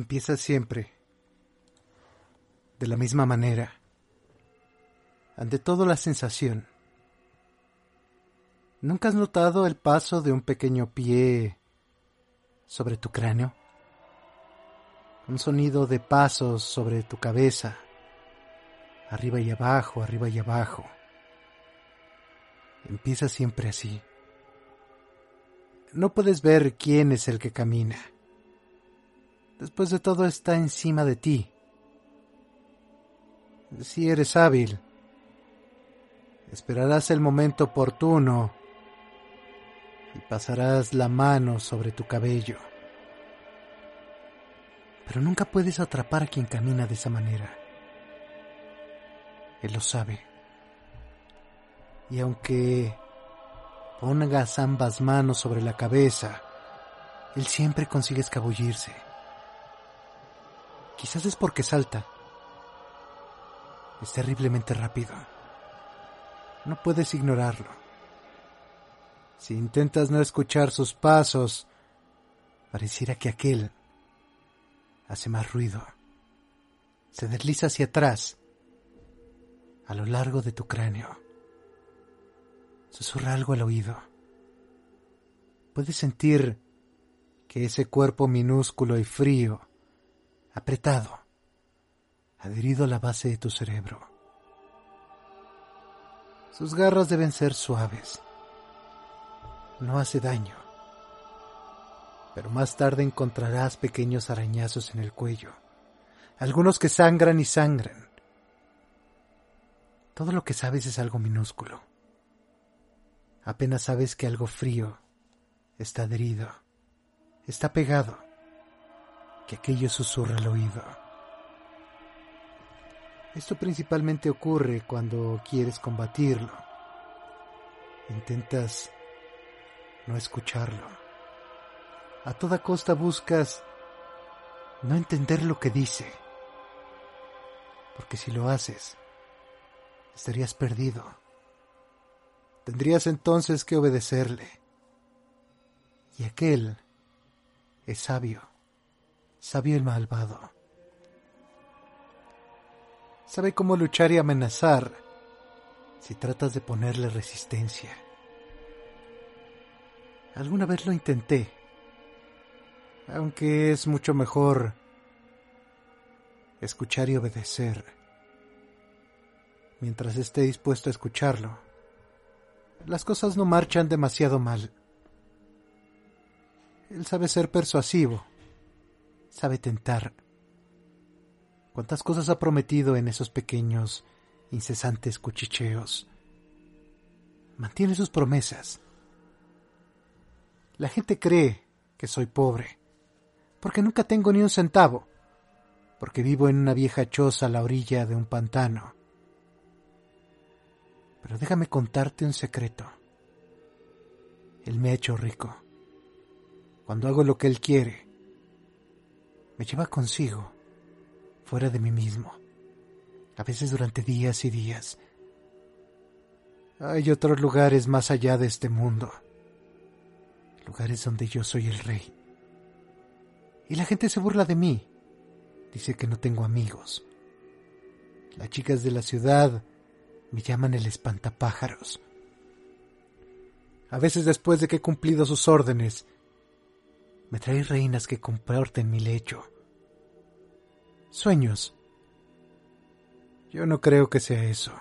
empieza siempre de la misma manera. Ante todo la sensación. ¿Nunca has notado el paso de un pequeño pie sobre tu cráneo? Un sonido de pasos sobre tu cabeza, arriba y abajo, arriba y abajo. Empieza siempre así. No puedes ver quién es el que camina. Después de todo está encima de ti. Si eres hábil, esperarás el momento oportuno y pasarás la mano sobre tu cabello. Pero nunca puedes atrapar a quien camina de esa manera. Él lo sabe. Y aunque pongas ambas manos sobre la cabeza, él siempre consigue escabullirse. Quizás es porque salta. Es terriblemente rápido. No puedes ignorarlo. Si intentas no escuchar sus pasos, pareciera que aquel hace más ruido. Se desliza hacia atrás, a lo largo de tu cráneo. Susurra algo al oído. Puedes sentir que ese cuerpo minúsculo y frío apretado, adherido a la base de tu cerebro. Sus garras deben ser suaves. No hace daño. Pero más tarde encontrarás pequeños arañazos en el cuello, algunos que sangran y sangran. Todo lo que sabes es algo minúsculo. Apenas sabes que algo frío está adherido, está pegado que aquello susurra al oído. Esto principalmente ocurre cuando quieres combatirlo. Intentas no escucharlo. A toda costa buscas no entender lo que dice. Porque si lo haces, estarías perdido. Tendrías entonces que obedecerle. Y aquel es sabio sabio el malvado. Sabe cómo luchar y amenazar si tratas de ponerle resistencia. Alguna vez lo intenté, aunque es mucho mejor escuchar y obedecer. Mientras esté dispuesto a escucharlo, las cosas no marchan demasiado mal. Él sabe ser persuasivo sabe tentar. ¿Cuántas cosas ha prometido en esos pequeños, incesantes cuchicheos? Mantiene sus promesas. La gente cree que soy pobre, porque nunca tengo ni un centavo, porque vivo en una vieja choza a la orilla de un pantano. Pero déjame contarte un secreto. Él me ha hecho rico. Cuando hago lo que él quiere, me lleva consigo, fuera de mí mismo, a veces durante días y días. Hay otros lugares más allá de este mundo, lugares donde yo soy el rey. Y la gente se burla de mí, dice que no tengo amigos. Las chicas de la ciudad me llaman el espantapájaros. A veces después de que he cumplido sus órdenes, me trae reinas que comporten mi lecho. Sueños. Yo no creo que sea eso.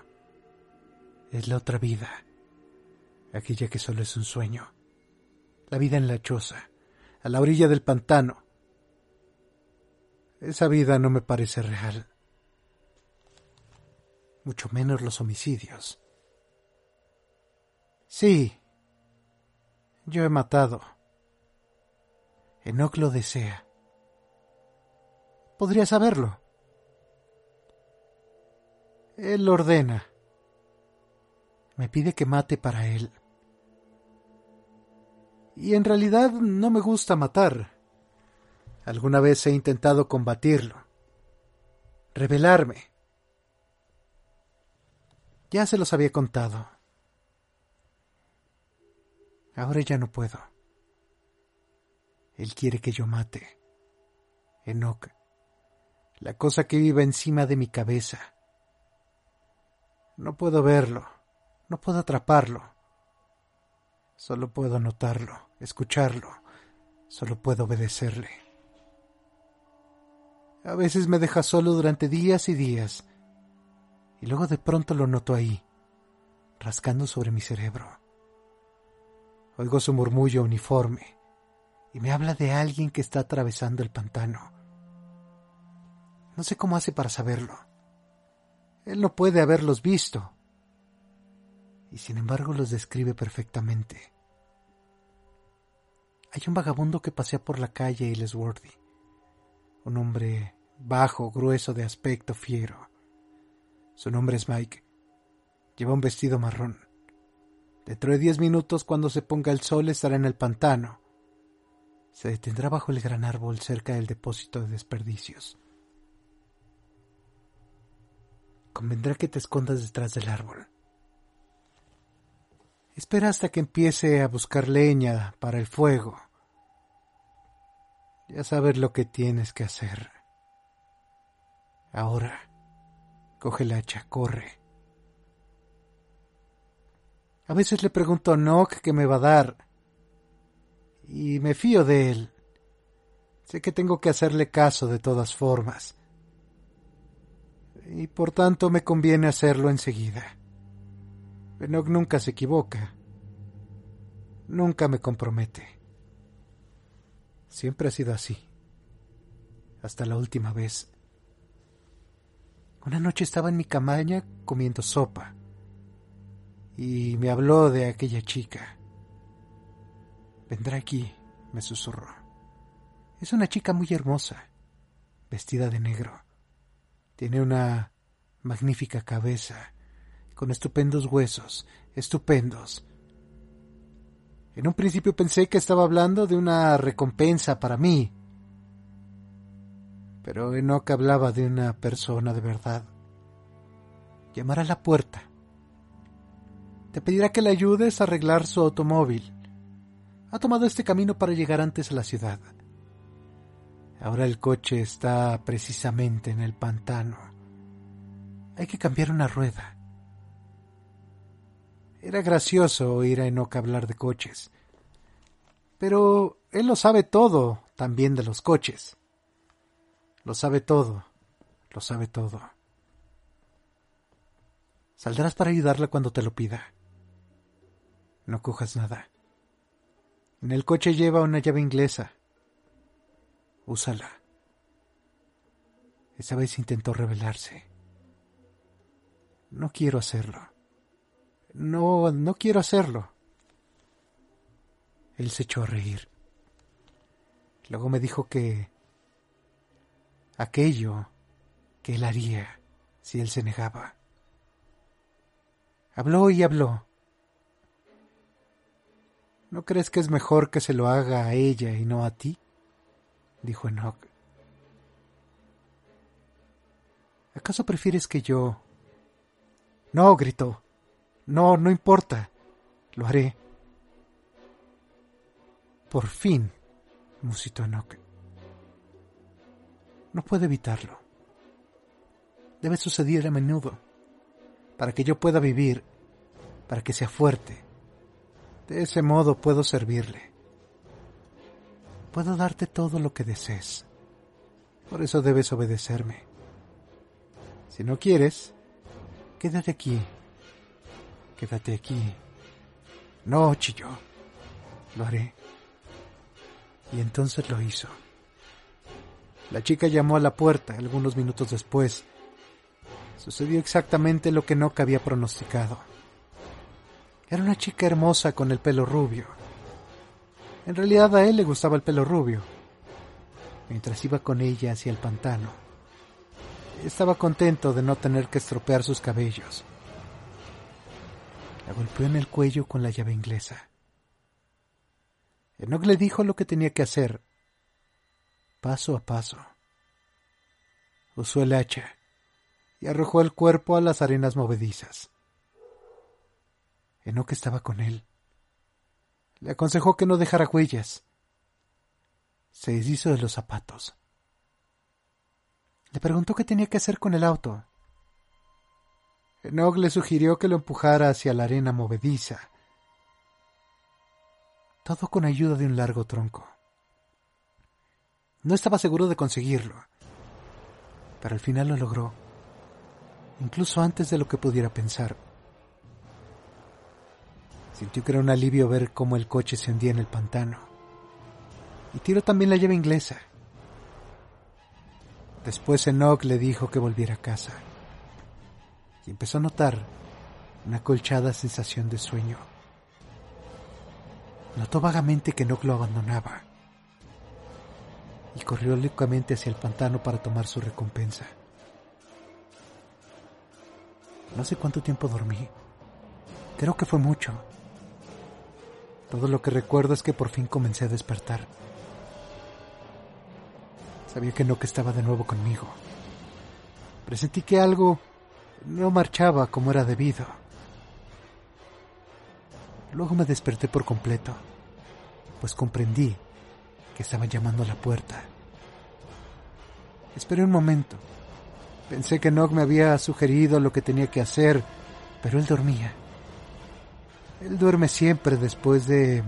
Es la otra vida. Aquella que solo es un sueño. La vida en la choza, a la orilla del pantano. Esa vida no me parece real. Mucho menos los homicidios. Sí, yo he matado Enoch lo desea. Podría saberlo. Él ordena. Me pide que mate para él. Y en realidad no me gusta matar. Alguna vez he intentado combatirlo. Rebelarme. Ya se los había contado. Ahora ya no puedo. Él quiere que yo mate. Enoch, la cosa que vive encima de mi cabeza. No puedo verlo, no puedo atraparlo. Solo puedo notarlo, escucharlo, solo puedo obedecerle. A veces me deja solo durante días y días, y luego de pronto lo noto ahí, rascando sobre mi cerebro. Oigo su murmullo uniforme y me habla de alguien que está atravesando el pantano. No sé cómo hace para saberlo. Él no puede haberlos visto. Y sin embargo los describe perfectamente. Hay un vagabundo que pasea por la calle Illesworthy. Un hombre bajo, grueso de aspecto fiero. Su nombre es Mike. Lleva un vestido marrón. Dentro de diez minutos, cuando se ponga el sol, estará en el pantano. Se detendrá bajo el gran árbol cerca del depósito de desperdicios. Convendrá que te escondas detrás del árbol. Espera hasta que empiece a buscar leña para el fuego. Ya sabes lo que tienes que hacer. Ahora, coge la hacha, corre. A veces le pregunto a Nock qué me va a dar. Y me fío de él. Sé que tengo que hacerle caso de todas formas. Y por tanto me conviene hacerlo enseguida. Enoch nunca se equivoca. Nunca me compromete. Siempre ha sido así. Hasta la última vez. Una noche estaba en mi camaña comiendo sopa y me habló de aquella chica. Vendrá aquí, me susurró. Es una chica muy hermosa, vestida de negro. Tiene una magnífica cabeza, con estupendos huesos, estupendos. En un principio pensé que estaba hablando de una recompensa para mí, pero Enoch hablaba de una persona de verdad. Llamará a la puerta te pedirá que le ayudes a arreglar su automóvil. Ha tomado este camino para llegar antes a la ciudad. Ahora el coche está precisamente en el pantano. Hay que cambiar una rueda. Era gracioso oír a Enoch hablar de coches. Pero él lo sabe todo, también de los coches. Lo sabe todo, lo sabe todo. Saldrás para ayudarla cuando te lo pida. No cojas nada. En el coche lleva una llave inglesa. Úsala. Esa vez intentó rebelarse. No quiero hacerlo. No, no quiero hacerlo. Él se echó a reír. Luego me dijo que aquello que él haría si él se negaba. Habló y habló. ¿No crees que es mejor que se lo haga a ella y no a ti? dijo Enoch. ¿Acaso prefieres que yo... No, gritó. No, no importa. Lo haré. Por fin, musitó Enoch. No puedo evitarlo. Debe suceder a menudo, para que yo pueda vivir, para que sea fuerte, de ese modo puedo servirle. Puedo darte todo lo que desees. Por eso debes obedecerme. Si no quieres, quédate aquí. Quédate aquí. No, chilló. Lo haré. Y entonces lo hizo. La chica llamó a la puerta algunos minutos después. Sucedió exactamente lo que no había pronosticado. Era una chica hermosa con el pelo rubio. En realidad a él le gustaba el pelo rubio. Mientras iba con ella hacia el pantano, estaba contento de no tener que estropear sus cabellos. La golpeó en el cuello con la llave inglesa. Enoch le dijo lo que tenía que hacer, paso a paso. Usó el hacha y arrojó el cuerpo a las arenas movedizas. Enoch estaba con él. Le aconsejó que no dejara huellas. Se deshizo de los zapatos. Le preguntó qué tenía que hacer con el auto. Enoch le sugirió que lo empujara hacia la arena movediza. Todo con ayuda de un largo tronco. No estaba seguro de conseguirlo, pero al final lo logró, incluso antes de lo que pudiera pensar. Sintió que era un alivio ver cómo el coche se hundía en el pantano. Y tiró también la llave inglesa. Después Enoch le dijo que volviera a casa. Y empezó a notar una colchada sensación de sueño. Notó vagamente que Enoch lo abandonaba. Y corrió locamente hacia el pantano para tomar su recompensa. No sé cuánto tiempo dormí. Creo que fue mucho. Todo lo que recuerdo es que por fin comencé a despertar. Sabía que no estaba de nuevo conmigo. Presentí que algo no marchaba como era debido. Luego me desperté por completo, pues comprendí que estaban llamando a la puerta. Esperé un momento. Pensé que Nog me había sugerido lo que tenía que hacer, pero él dormía. Él duerme siempre después de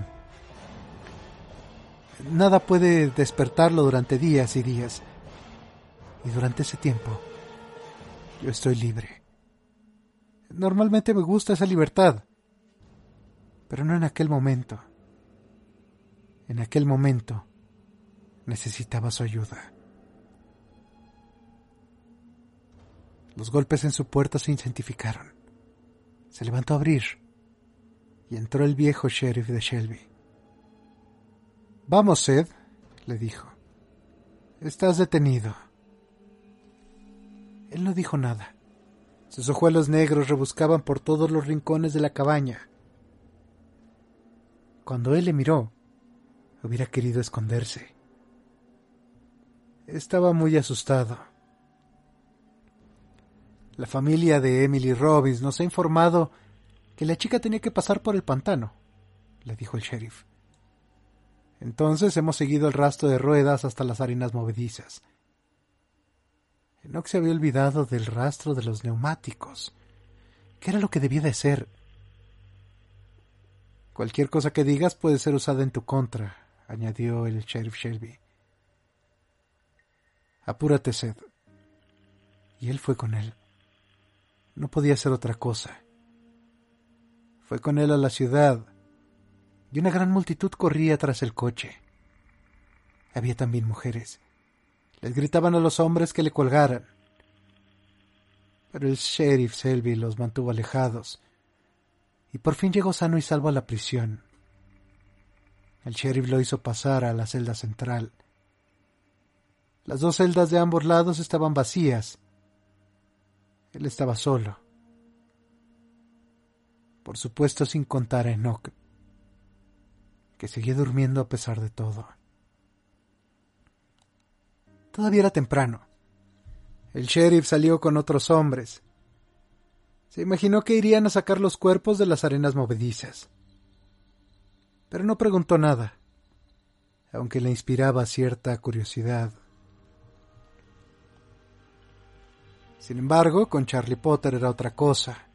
Nada puede despertarlo durante días y días. Y durante ese tiempo, yo estoy libre. Normalmente me gusta esa libertad, pero no en aquel momento. En aquel momento necesitaba su ayuda. Los golpes en su puerta se intensificaron. Se levantó a abrir y entró el viejo sheriff de Shelby. Vamos, Sed, le dijo. Estás detenido. Él no dijo nada. Sus ojuelos negros rebuscaban por todos los rincones de la cabaña. Cuando él le miró, hubiera querido esconderse. Estaba muy asustado. La familia de Emily Robbins nos ha informado que la chica tenía que pasar por el pantano, le dijo el sheriff. Entonces hemos seguido el rastro de ruedas hasta las arenas movedizas. Enoch se había olvidado del rastro de los neumáticos, que era lo que debía de ser. Cualquier cosa que digas puede ser usada en tu contra, añadió el sheriff Shelby. Apúrate, Seth. Y él fue con él. No podía ser otra cosa. Fue con él a la ciudad, y una gran multitud corría tras el coche. Había también mujeres. Les gritaban a los hombres que le colgaran. Pero el sheriff Selby los mantuvo alejados, y por fin llegó sano y salvo a la prisión. El sheriff lo hizo pasar a la celda central. Las dos celdas de ambos lados estaban vacías. Él estaba solo. Por supuesto sin contar a Enoch que seguía durmiendo a pesar de todo. Todavía era temprano. El sheriff salió con otros hombres. Se imaginó que irían a sacar los cuerpos de las arenas movedizas. Pero no preguntó nada, aunque le inspiraba cierta curiosidad. Sin embargo, con Charlie Potter era otra cosa.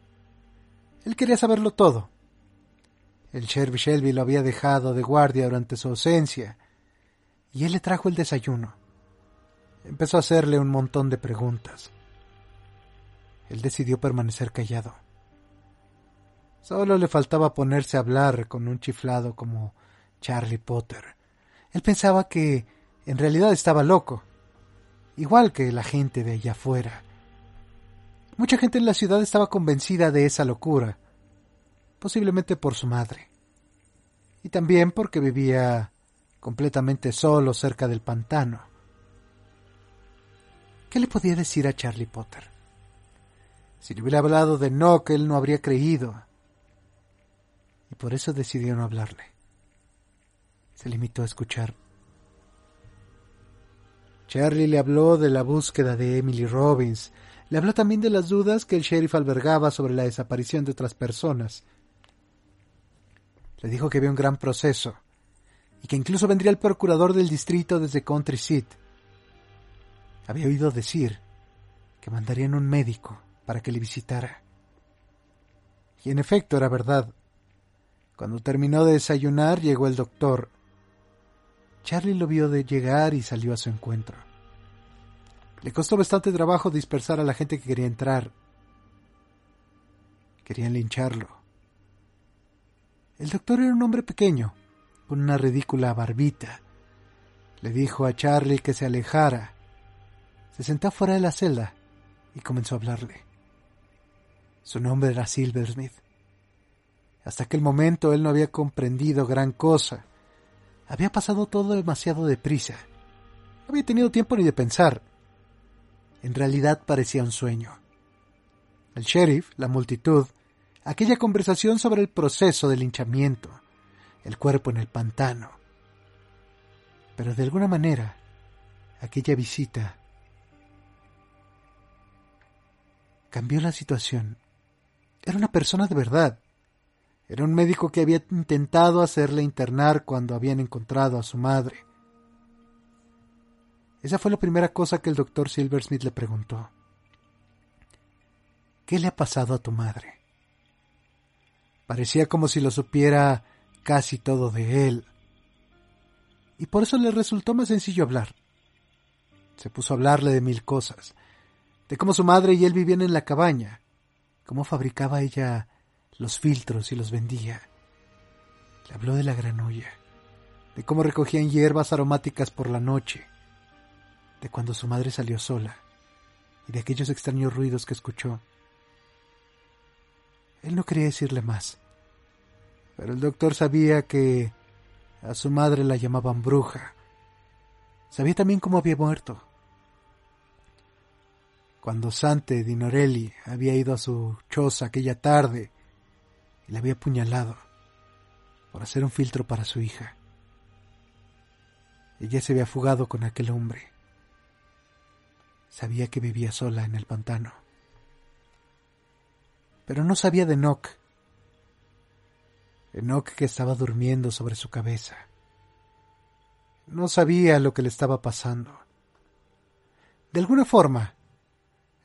Él quería saberlo todo. El sheriff Shelby lo había dejado de guardia durante su ausencia, y él le trajo el desayuno. Empezó a hacerle un montón de preguntas. Él decidió permanecer callado. Solo le faltaba ponerse a hablar con un chiflado como Charlie Potter. Él pensaba que en realidad estaba loco, igual que la gente de allá afuera. Mucha gente en la ciudad estaba convencida de esa locura, posiblemente por su madre, y también porque vivía completamente solo cerca del pantano. ¿Qué le podía decir a Charlie Potter? Si le hubiera hablado de no, que él no habría creído, y por eso decidió no hablarle. Se limitó a escuchar. Charlie le habló de la búsqueda de Emily Robbins, le habló también de las dudas que el sheriff albergaba sobre la desaparición de otras personas, le dijo que había un gran proceso y que incluso vendría el procurador del distrito desde Country Seat. Había oído decir que mandarían un médico para que le visitara. Y en efecto era verdad. Cuando terminó de desayunar llegó el doctor. Charlie lo vio de llegar y salió a su encuentro. Le costó bastante trabajo dispersar a la gente que quería entrar. Querían lincharlo. El doctor era un hombre pequeño, con una ridícula barbita. Le dijo a Charlie que se alejara. Se sentó fuera de la celda y comenzó a hablarle. Su nombre era Silversmith. Hasta aquel momento él no había comprendido gran cosa. Había pasado todo demasiado deprisa. No había tenido tiempo ni de pensar. En realidad parecía un sueño. El sheriff, la multitud, aquella conversación sobre el proceso del linchamiento, el cuerpo en el pantano. Pero de alguna manera, aquella visita cambió la situación. Era una persona de verdad. Era un médico que había intentado hacerle internar cuando habían encontrado a su madre. Esa fue la primera cosa que el doctor Silversmith le preguntó. ¿Qué le ha pasado a tu madre? Parecía como si lo supiera casi todo de él. Y por eso le resultó más sencillo hablar. Se puso a hablarle de mil cosas, de cómo su madre y él vivían en la cabaña, cómo fabricaba ella los filtros y los vendía. Le habló de la granolla, de cómo recogían hierbas aromáticas por la noche, de cuando su madre salió sola y de aquellos extraños ruidos que escuchó. Él no quería decirle más, pero el doctor sabía que a su madre la llamaban bruja. Sabía también cómo había muerto. Cuando Sante Dinorelli había ido a su choza aquella tarde y le había apuñalado por hacer un filtro para su hija. Ella se había fugado con aquel hombre. Sabía que vivía sola en el pantano. Pero no sabía de Enoch. Enoch que estaba durmiendo sobre su cabeza. No sabía lo que le estaba pasando. De alguna forma,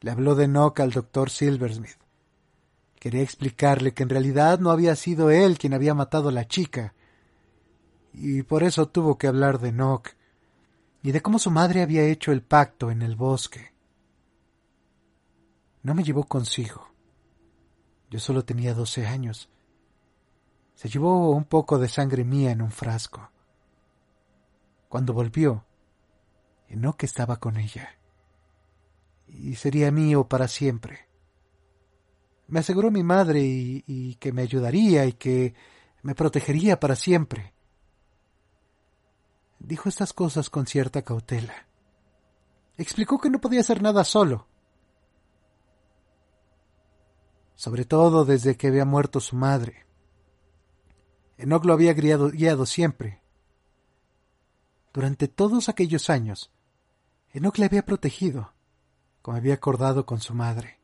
le habló de Enoch al doctor Silversmith. Quería explicarle que en realidad no había sido él quien había matado a la chica, y por eso tuvo que hablar de Enoch y de cómo su madre había hecho el pacto en el bosque. No me llevó consigo. Yo solo tenía doce años. Se llevó un poco de sangre mía en un frasco. Cuando volvió, Enoch estaba con ella. Y sería mío para siempre. Me aseguró mi madre y, y que me ayudaría y que me protegería para siempre dijo estas cosas con cierta cautela. Explicó que no podía hacer nada solo. Sobre todo desde que había muerto su madre. Enoch lo había guiado siempre. Durante todos aquellos años, Enoch le había protegido, como había acordado con su madre.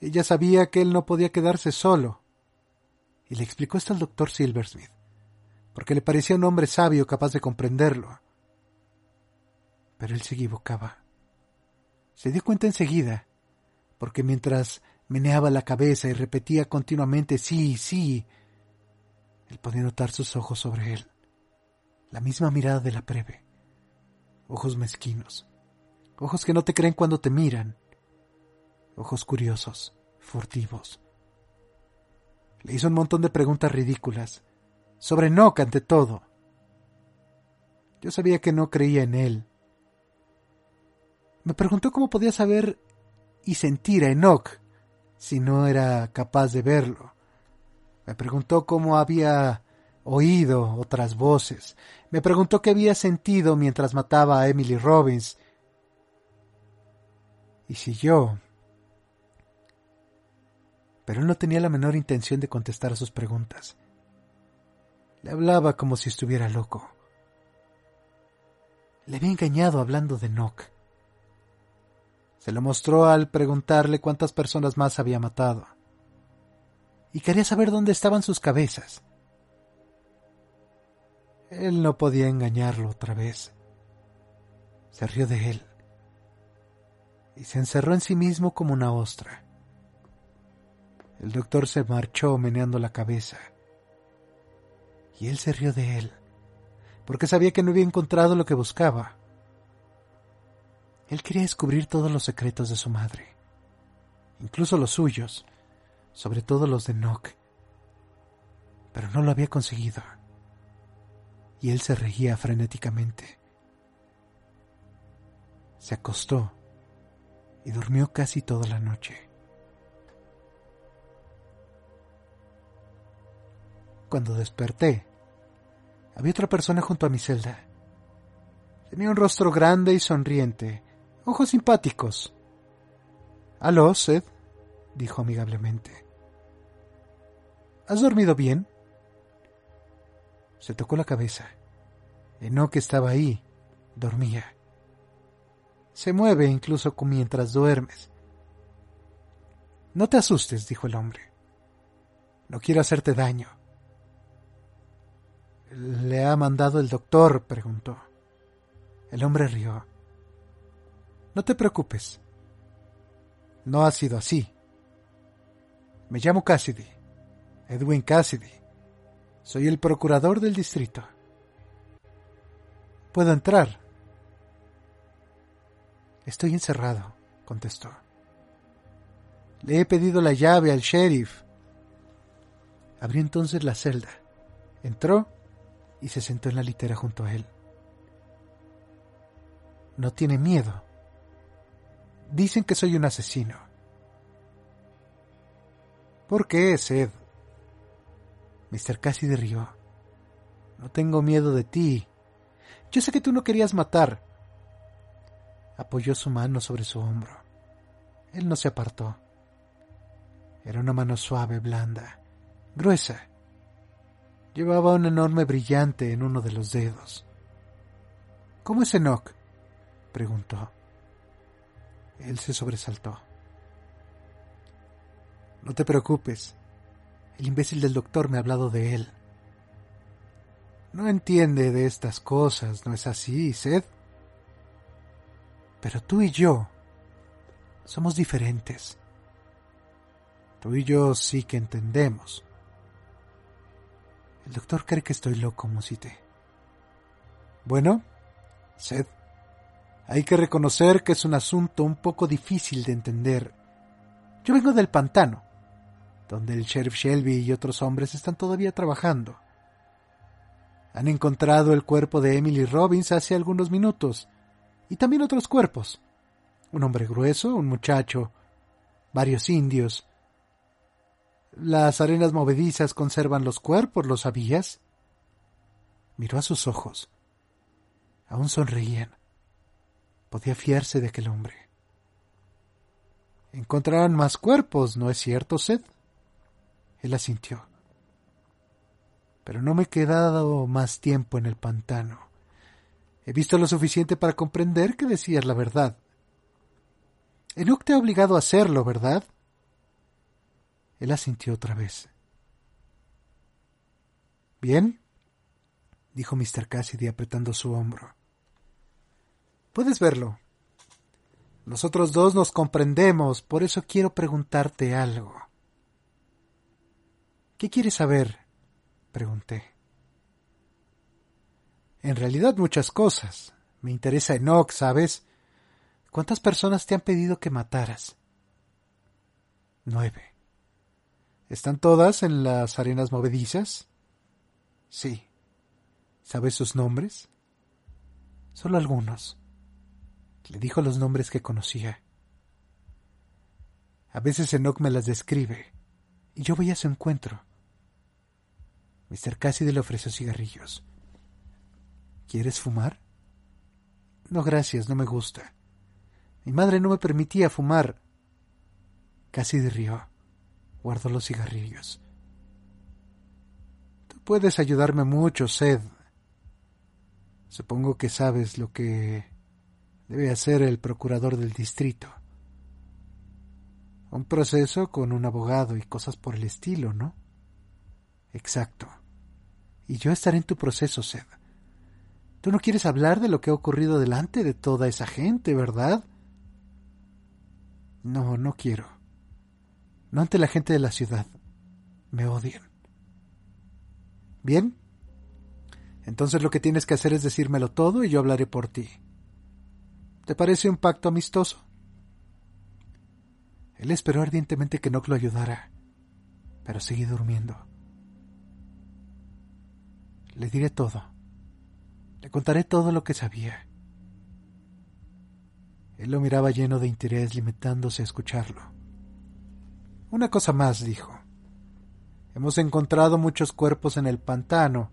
Ella sabía que él no podía quedarse solo, y le explicó esto al doctor Silversmith porque le parecía un hombre sabio capaz de comprenderlo. Pero él se equivocaba. Se dio cuenta enseguida, porque mientras meneaba la cabeza y repetía continuamente sí, sí, él podía notar sus ojos sobre él, la misma mirada de la preve, ojos mezquinos, ojos que no te creen cuando te miran, ojos curiosos, furtivos. Le hizo un montón de preguntas ridículas, sobre Enoch ante todo. Yo sabía que no creía en él. Me preguntó cómo podía saber y sentir a Enoch si no era capaz de verlo. Me preguntó cómo había oído otras voces. Me preguntó qué había sentido mientras mataba a Emily Robbins. Y si yo... Pero él no tenía la menor intención de contestar a sus preguntas. Le hablaba como si estuviera loco. Le había engañado hablando de Nock. Se lo mostró al preguntarle cuántas personas más había matado. Y quería saber dónde estaban sus cabezas. Él no podía engañarlo otra vez. Se rió de él, y se encerró en sí mismo como una ostra. El doctor se marchó meneando la cabeza. Y él se rió de él, porque sabía que no había encontrado lo que buscaba. Él quería descubrir todos los secretos de su madre, incluso los suyos, sobre todo los de Nock, pero no lo había conseguido. Y él se reía frenéticamente. Se acostó y durmió casi toda la noche. Cuando desperté, había otra persona junto a mi celda. Tenía un rostro grande y sonriente, ojos simpáticos. Aló, Seth, dijo amigablemente. ¿Has dormido bien? Se tocó la cabeza. Enoch estaba ahí, dormía. Se mueve incluso mientras duermes. No te asustes, dijo el hombre. No quiero hacerte daño. ¿Le ha mandado el doctor? preguntó. El hombre rió. No te preocupes. No ha sido así. Me llamo Cassidy, Edwin Cassidy. Soy el procurador del distrito. ¿Puedo entrar? Estoy encerrado, contestó. Le he pedido la llave al sheriff. Abrió entonces la celda. Entró y se sentó en la litera junto a él. No tiene miedo. Dicen que soy un asesino. ¿Por qué, Sed? Mr. Cassidy rió. No tengo miedo de ti. Yo sé que tú no querías matar. Apoyó su mano sobre su hombro. Él no se apartó. Era una mano suave, blanda, gruesa, Llevaba un enorme brillante en uno de los dedos. ¿Cómo es Enoch? preguntó. Él se sobresaltó. No te preocupes. El imbécil del doctor me ha hablado de él. No entiende de estas cosas, ¿no es así, Seth? Pero tú y yo somos diferentes. Tú y yo sí que entendemos. El doctor cree que estoy loco, musité. Bueno, Seth, hay que reconocer que es un asunto un poco difícil de entender. Yo vengo del pantano, donde el sheriff Shelby y otros hombres están todavía trabajando. Han encontrado el cuerpo de Emily Robbins hace algunos minutos, y también otros cuerpos. Un hombre grueso, un muchacho, varios indios, las arenas movedizas conservan los cuerpos, ¿lo sabías? Miró a sus ojos. Aún sonreían. Podía fiarse de aquel hombre. Encontrarán más cuerpos, ¿no es cierto, Seth? Él asintió. Pero no me he quedado más tiempo en el pantano. He visto lo suficiente para comprender que decías la verdad. Enoch te ha obligado a hacerlo, ¿verdad? Él asintió otra vez. ¿Bien? dijo Mr. Cassidy apretando su hombro. Puedes verlo. Nosotros dos nos comprendemos, por eso quiero preguntarte algo. ¿Qué quieres saber? pregunté. En realidad muchas cosas. Me interesa Enoch, ¿sabes? ¿Cuántas personas te han pedido que mataras? Nueve. ¿Están todas en las arenas movedizas? Sí. ¿Sabes sus nombres? Solo algunos. Le dijo los nombres que conocía. A veces Enoch me las describe, y yo voy a su encuentro. Mr. Cassidy le ofreció cigarrillos. ¿Quieres fumar? No, gracias, no me gusta. Mi madre no me permitía fumar. Cassidy rió guardó los cigarrillos. Tú puedes ayudarme mucho, Sed. Supongo que sabes lo que debe hacer el procurador del distrito. Un proceso con un abogado y cosas por el estilo, ¿no? Exacto. Y yo estaré en tu proceso, Sed. Tú no quieres hablar de lo que ha ocurrido delante de toda esa gente, ¿verdad? No, no quiero. No ante la gente de la ciudad. Me odian. Bien. Entonces lo que tienes que hacer es decírmelo todo y yo hablaré por ti. ¿Te parece un pacto amistoso? Él esperó ardientemente que Nock lo ayudara, pero seguí durmiendo. Le diré todo. Le contaré todo lo que sabía. Él lo miraba lleno de interés, limitándose a escucharlo. Una cosa más, dijo. Hemos encontrado muchos cuerpos en el pantano.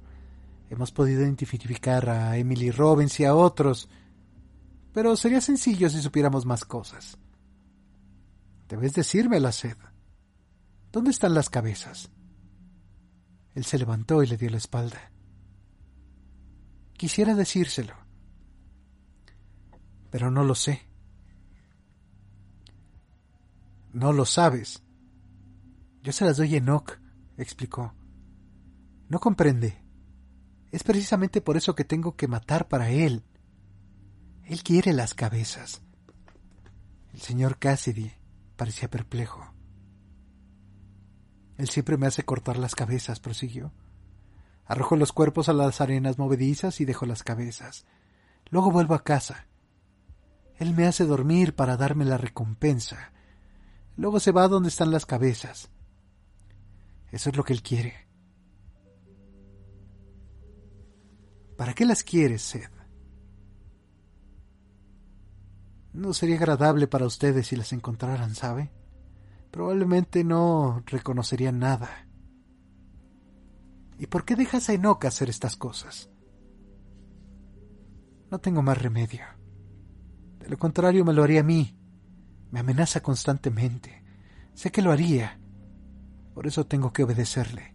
Hemos podido identificar a Emily Robbins y a otros. Pero sería sencillo si supiéramos más cosas. Debes decirme la sed. ¿Dónde están las cabezas? Él se levantó y le dio la espalda. Quisiera decírselo, pero no lo sé. No lo sabes. Yo se las doy a Enoch, explicó. No comprende. Es precisamente por eso que tengo que matar para él. Él quiere las cabezas. El señor Cassidy parecía perplejo. Él siempre me hace cortar las cabezas, prosiguió. Arrojo los cuerpos a las arenas movedizas y dejo las cabezas. Luego vuelvo a casa. Él me hace dormir para darme la recompensa. Luego se va donde están las cabezas. Eso es lo que él quiere. ¿Para qué las quieres, Sed? No sería agradable para ustedes si las encontraran, ¿sabe? Probablemente no reconocerían nada. ¿Y por qué dejas a Enoch hacer estas cosas? No tengo más remedio. De lo contrario me lo haría a mí. Me amenaza constantemente. Sé que lo haría. Por eso tengo que obedecerle.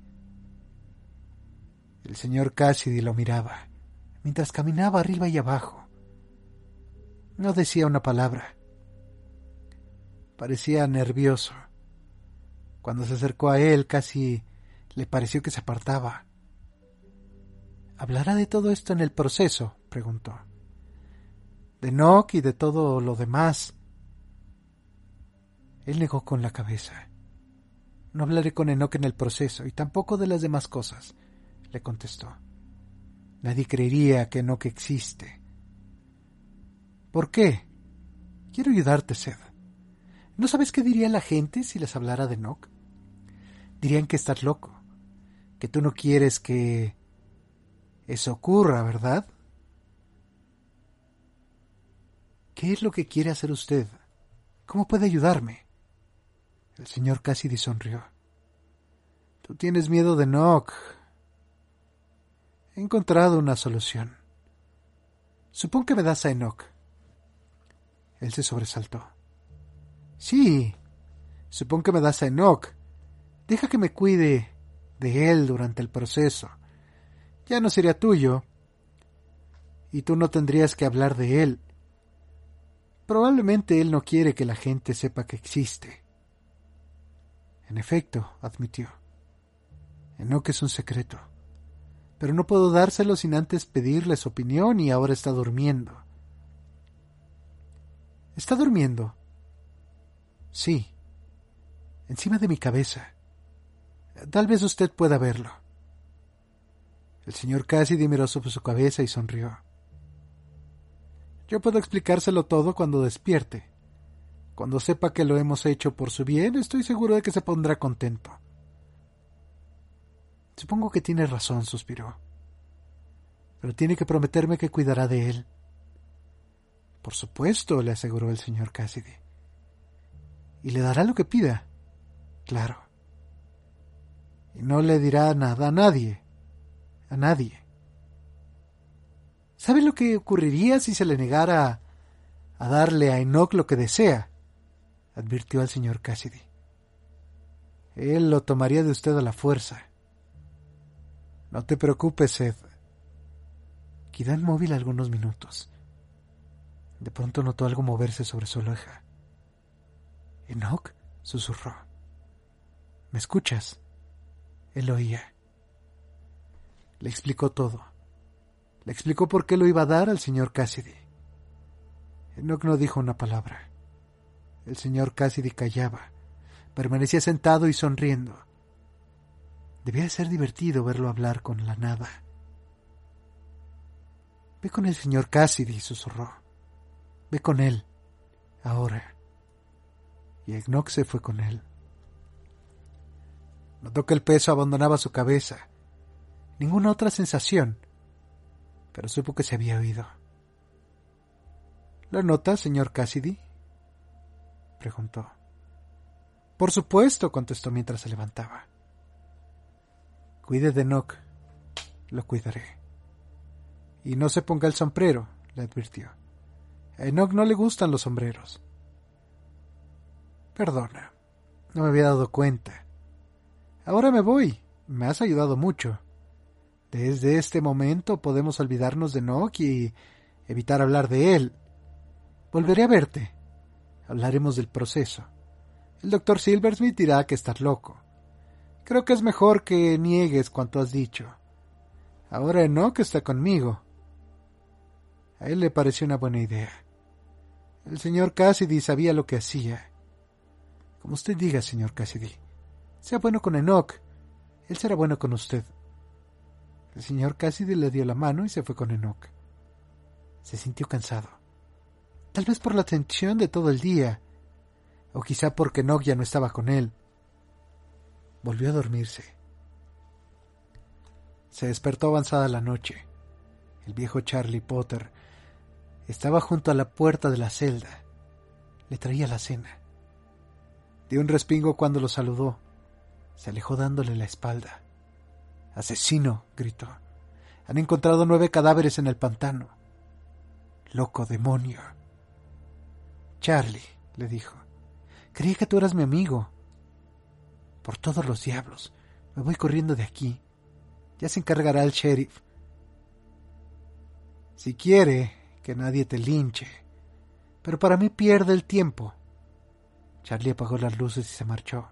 El señor Cassidy lo miraba, mientras caminaba arriba y abajo. No decía una palabra. Parecía nervioso. Cuando se acercó a él casi le pareció que se apartaba. ¿Hablará de todo esto en el proceso? preguntó. De Nock y de todo lo demás. Él negó con la cabeza. No hablaré con Enoch en el proceso y tampoco de las demás cosas, le contestó. Nadie creería que Enoch existe. ¿Por qué? Quiero ayudarte, Sed. ¿No sabes qué diría la gente si les hablara de Enoch? Dirían que estás loco, que tú no quieres que eso ocurra, ¿verdad? ¿Qué es lo que quiere hacer usted? ¿Cómo puede ayudarme? El señor Cassidy sonrió. Tú tienes miedo de Nock. He encontrado una solución. Supón que me das a Enoch. Él se sobresaltó. Sí, supón que me das a Enoch. Deja que me cuide de él durante el proceso. Ya no sería tuyo. Y tú no tendrías que hablar de él. Probablemente él no quiere que la gente sepa que existe. En efecto, admitió. Enoch es un secreto. Pero no puedo dárselo sin antes pedirle opinión y ahora está durmiendo. ¿Está durmiendo? Sí. Encima de mi cabeza. Tal vez usted pueda verlo. El señor Cassidy miró sobre su cabeza y sonrió. Yo puedo explicárselo todo cuando despierte. Cuando sepa que lo hemos hecho por su bien, estoy seguro de que se pondrá contento. Supongo que tiene razón, suspiró. Pero tiene que prometerme que cuidará de él. Por supuesto, le aseguró el señor Cassidy. Y le dará lo que pida. Claro. Y no le dirá nada a nadie. A nadie. ¿Sabe lo que ocurriría si se le negara a darle a Enoch lo que desea? Advirtió al señor Cassidy. Él lo tomaría de usted a la fuerza. No te preocupes, Ed. Quedó inmóvil algunos minutos. De pronto notó algo moverse sobre su oreja. Enoch susurró. ¿Me escuchas? Él oía. Le explicó todo. Le explicó por qué lo iba a dar al señor Cassidy. Enoch no dijo una palabra. El señor Cassidy callaba. Permanecía sentado y sonriendo. Debía ser divertido verlo hablar con la nada. Ve con el señor Cassidy, susurró. Ve con él, ahora. Y Enoch se fue con él. Notó que el peso abandonaba su cabeza. Ninguna otra sensación, pero supo que se había oído. ¿Lo nota, señor Cassidy? Preguntó. Por supuesto, contestó mientras se levantaba. Cuide de Enoch. Lo cuidaré. Y no se ponga el sombrero, le advirtió. A Enoch no le gustan los sombreros. Perdona, no me había dado cuenta. Ahora me voy. Me has ayudado mucho. Desde este momento podemos olvidarnos de Enoch y evitar hablar de él. Volveré a verte. Hablaremos del proceso. El doctor Silversmith dirá que estás loco. Creo que es mejor que niegues cuanto has dicho. Ahora Enoch está conmigo. A él le pareció una buena idea. El señor Cassidy sabía lo que hacía. Como usted diga, señor Cassidy. Sea bueno con Enoch. Él será bueno con usted. El señor Cassidy le dio la mano y se fue con Enoch. Se sintió cansado. Tal vez por la tensión de todo el día, o quizá porque ya no estaba con él. Volvió a dormirse. Se despertó avanzada la noche. El viejo Charlie Potter estaba junto a la puerta de la celda. Le traía la cena. Dio un respingo cuando lo saludó. Se alejó dándole la espalda. Asesino, gritó. Han encontrado nueve cadáveres en el pantano. Loco demonio. Charlie, le dijo. Creí que tú eras mi amigo. Por todos los diablos. Me voy corriendo de aquí. Ya se encargará el sheriff. Si quiere, que nadie te linche. Pero para mí pierde el tiempo. Charlie apagó las luces y se marchó.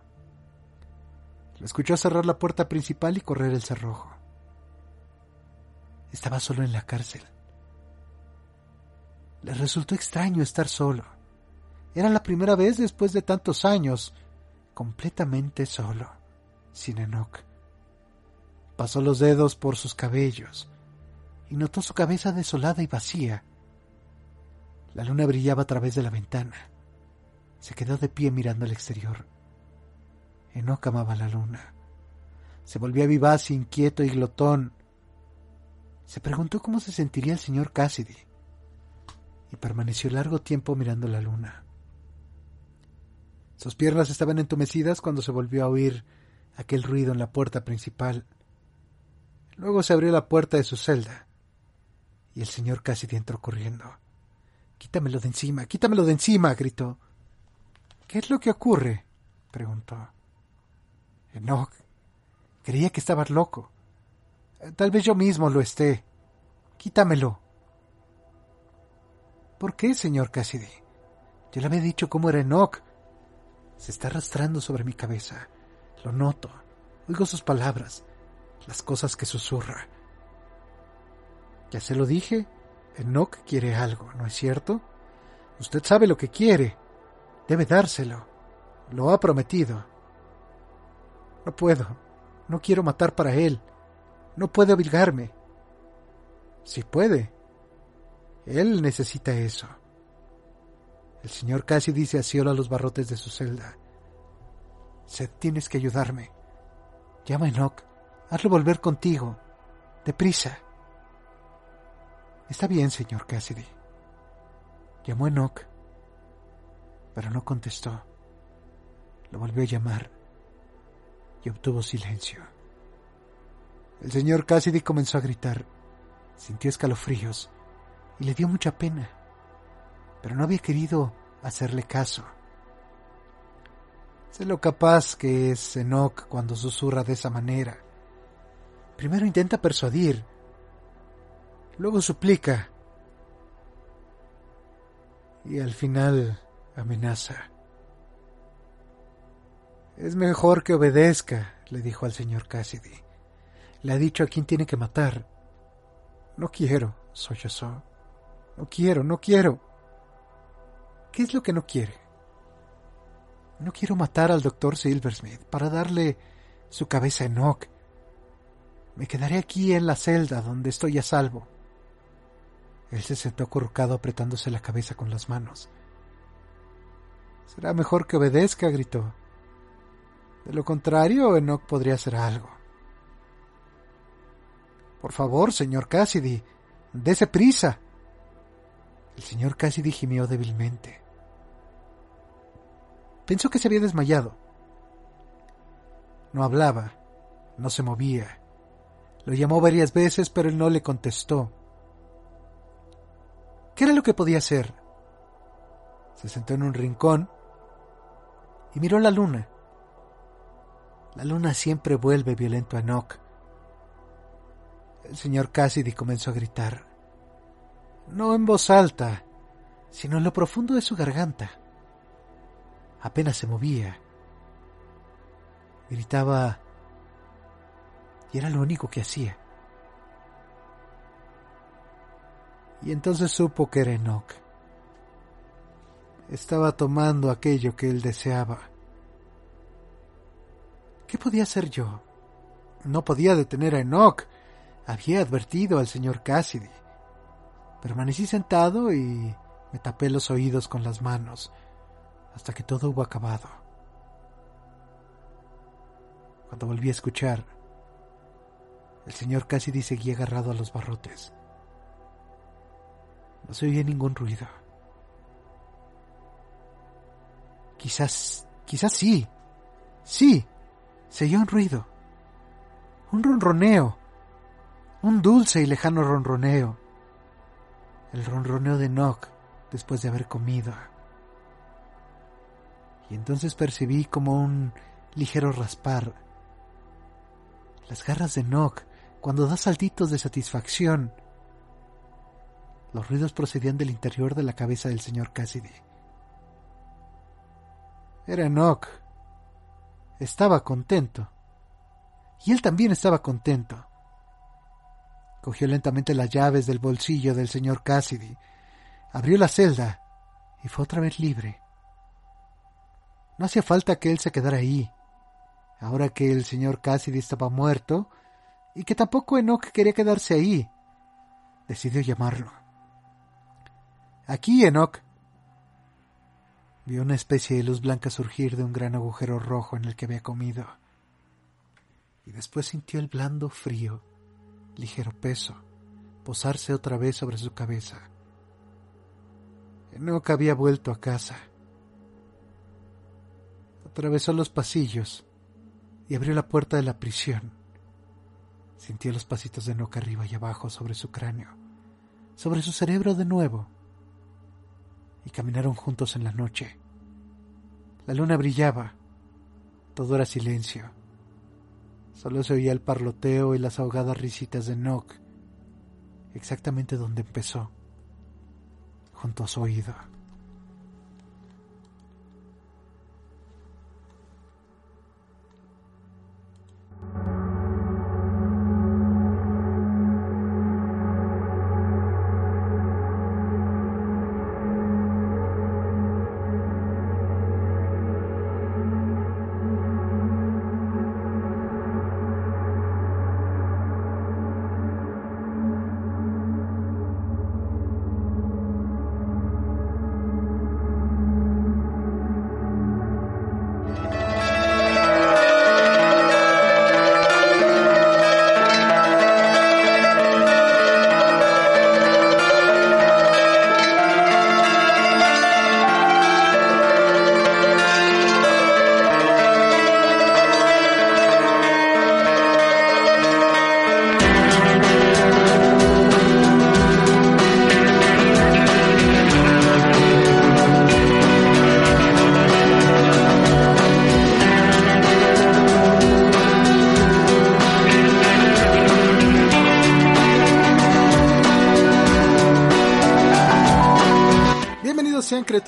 Lo escuchó cerrar la puerta principal y correr el cerrojo. Estaba solo en la cárcel. Le resultó extraño estar solo. Era la primera vez después de tantos años, completamente solo, sin Enoch. Pasó los dedos por sus cabellos y notó su cabeza desolada y vacía. La luna brillaba a través de la ventana. Se quedó de pie mirando al exterior. Enoch amaba la luna. Se volvía vivaz, inquieto y glotón. Se preguntó cómo se sentiría el señor Cassidy y permaneció largo tiempo mirando la luna. Sus piernas estaban entumecidas cuando se volvió a oír aquel ruido en la puerta principal. Luego se abrió la puerta de su celda y el señor Cassidy entró corriendo. Quítamelo de encima, quítamelo de encima, gritó. ¿Qué es lo que ocurre? preguntó. Enoch, creía que estabas loco. Tal vez yo mismo lo esté. Quítamelo. ¿Por qué, señor Cassidy? Yo le había dicho cómo era Enoch. Se está arrastrando sobre mi cabeza. Lo noto. Oigo sus palabras. Las cosas que susurra. Ya se lo dije. Enoch quiere algo, ¿no es cierto? Usted sabe lo que quiere. Debe dárselo. Lo ha prometido. No puedo. No quiero matar para él. No puede obligarme. Si puede. Él necesita eso. El señor casi dice a los barrotes de su celda. Seth, tienes que ayudarme. Llama a Enoch. Hazlo volver contigo. Deprisa. Está bien, señor Cassidy. Llamó a Enoch, pero no contestó. Lo volvió a llamar y obtuvo silencio. El señor Cassidy comenzó a gritar. Sintió escalofríos y le dio mucha pena pero no había querido hacerle caso. Sé lo capaz que es Enoch cuando susurra de esa manera. Primero intenta persuadir, luego suplica y al final amenaza. Es mejor que obedezca, le dijo al señor Cassidy. Le ha dicho a quién tiene que matar. No quiero, sollozó. No quiero, no quiero. ¿Qué es lo que no quiere? No quiero matar al doctor Silversmith para darle su cabeza a Enoch. Me quedaré aquí en la celda donde estoy a salvo. Él se sentó acurrucado apretándose la cabeza con las manos. Será mejor que obedezca, gritó. De lo contrario, Enoch podría hacer algo. Por favor, señor Cassidy, dese prisa. El señor Cassidy gimió débilmente. Pensó que se había desmayado. No hablaba, no se movía. Lo llamó varias veces, pero él no le contestó. ¿Qué era lo que podía hacer? Se sentó en un rincón y miró la luna. La luna siempre vuelve violento a Enoch. El señor Cassidy comenzó a gritar. No en voz alta, sino en lo profundo de su garganta. Apenas se movía. Gritaba y era lo único que hacía. Y entonces supo que era Enoch. Estaba tomando aquello que él deseaba. ¿Qué podía hacer yo? No podía detener a Enoch. Había advertido al señor Cassidy. Permanecí sentado y me tapé los oídos con las manos hasta que todo hubo acabado. Cuando volví a escuchar, el señor Cassidy seguía agarrado a los barrotes. No se oía ningún ruido. Quizás, quizás sí. Sí, se oyó un ruido. Un ronroneo. Un dulce y lejano ronroneo. El ronroneo de Nock después de haber comido. Y entonces percibí como un ligero raspar. Las garras de Nock cuando da saltitos de satisfacción. Los ruidos procedían del interior de la cabeza del señor Cassidy. Era Enoch. Estaba contento. Y él también estaba contento. Cogió lentamente las llaves del bolsillo del señor Cassidy, abrió la celda y fue otra vez libre. No hacía falta que él se quedara ahí. Ahora que el señor Cassidy estaba muerto, y que tampoco Enoch quería quedarse ahí. Decidió llamarlo. Aquí, Enoch. Vio una especie de luz blanca surgir de un gran agujero rojo en el que había comido. Y después sintió el blando frío, ligero peso, posarse otra vez sobre su cabeza. Enoch había vuelto a casa. Atravesó los pasillos y abrió la puerta de la prisión. Sintió los pasitos de Noca arriba y abajo sobre su cráneo, sobre su cerebro de nuevo. Y caminaron juntos en la noche. La luna brillaba. Todo era silencio. Solo se oía el parloteo y las ahogadas risitas de Nock, exactamente donde empezó, junto a su oído.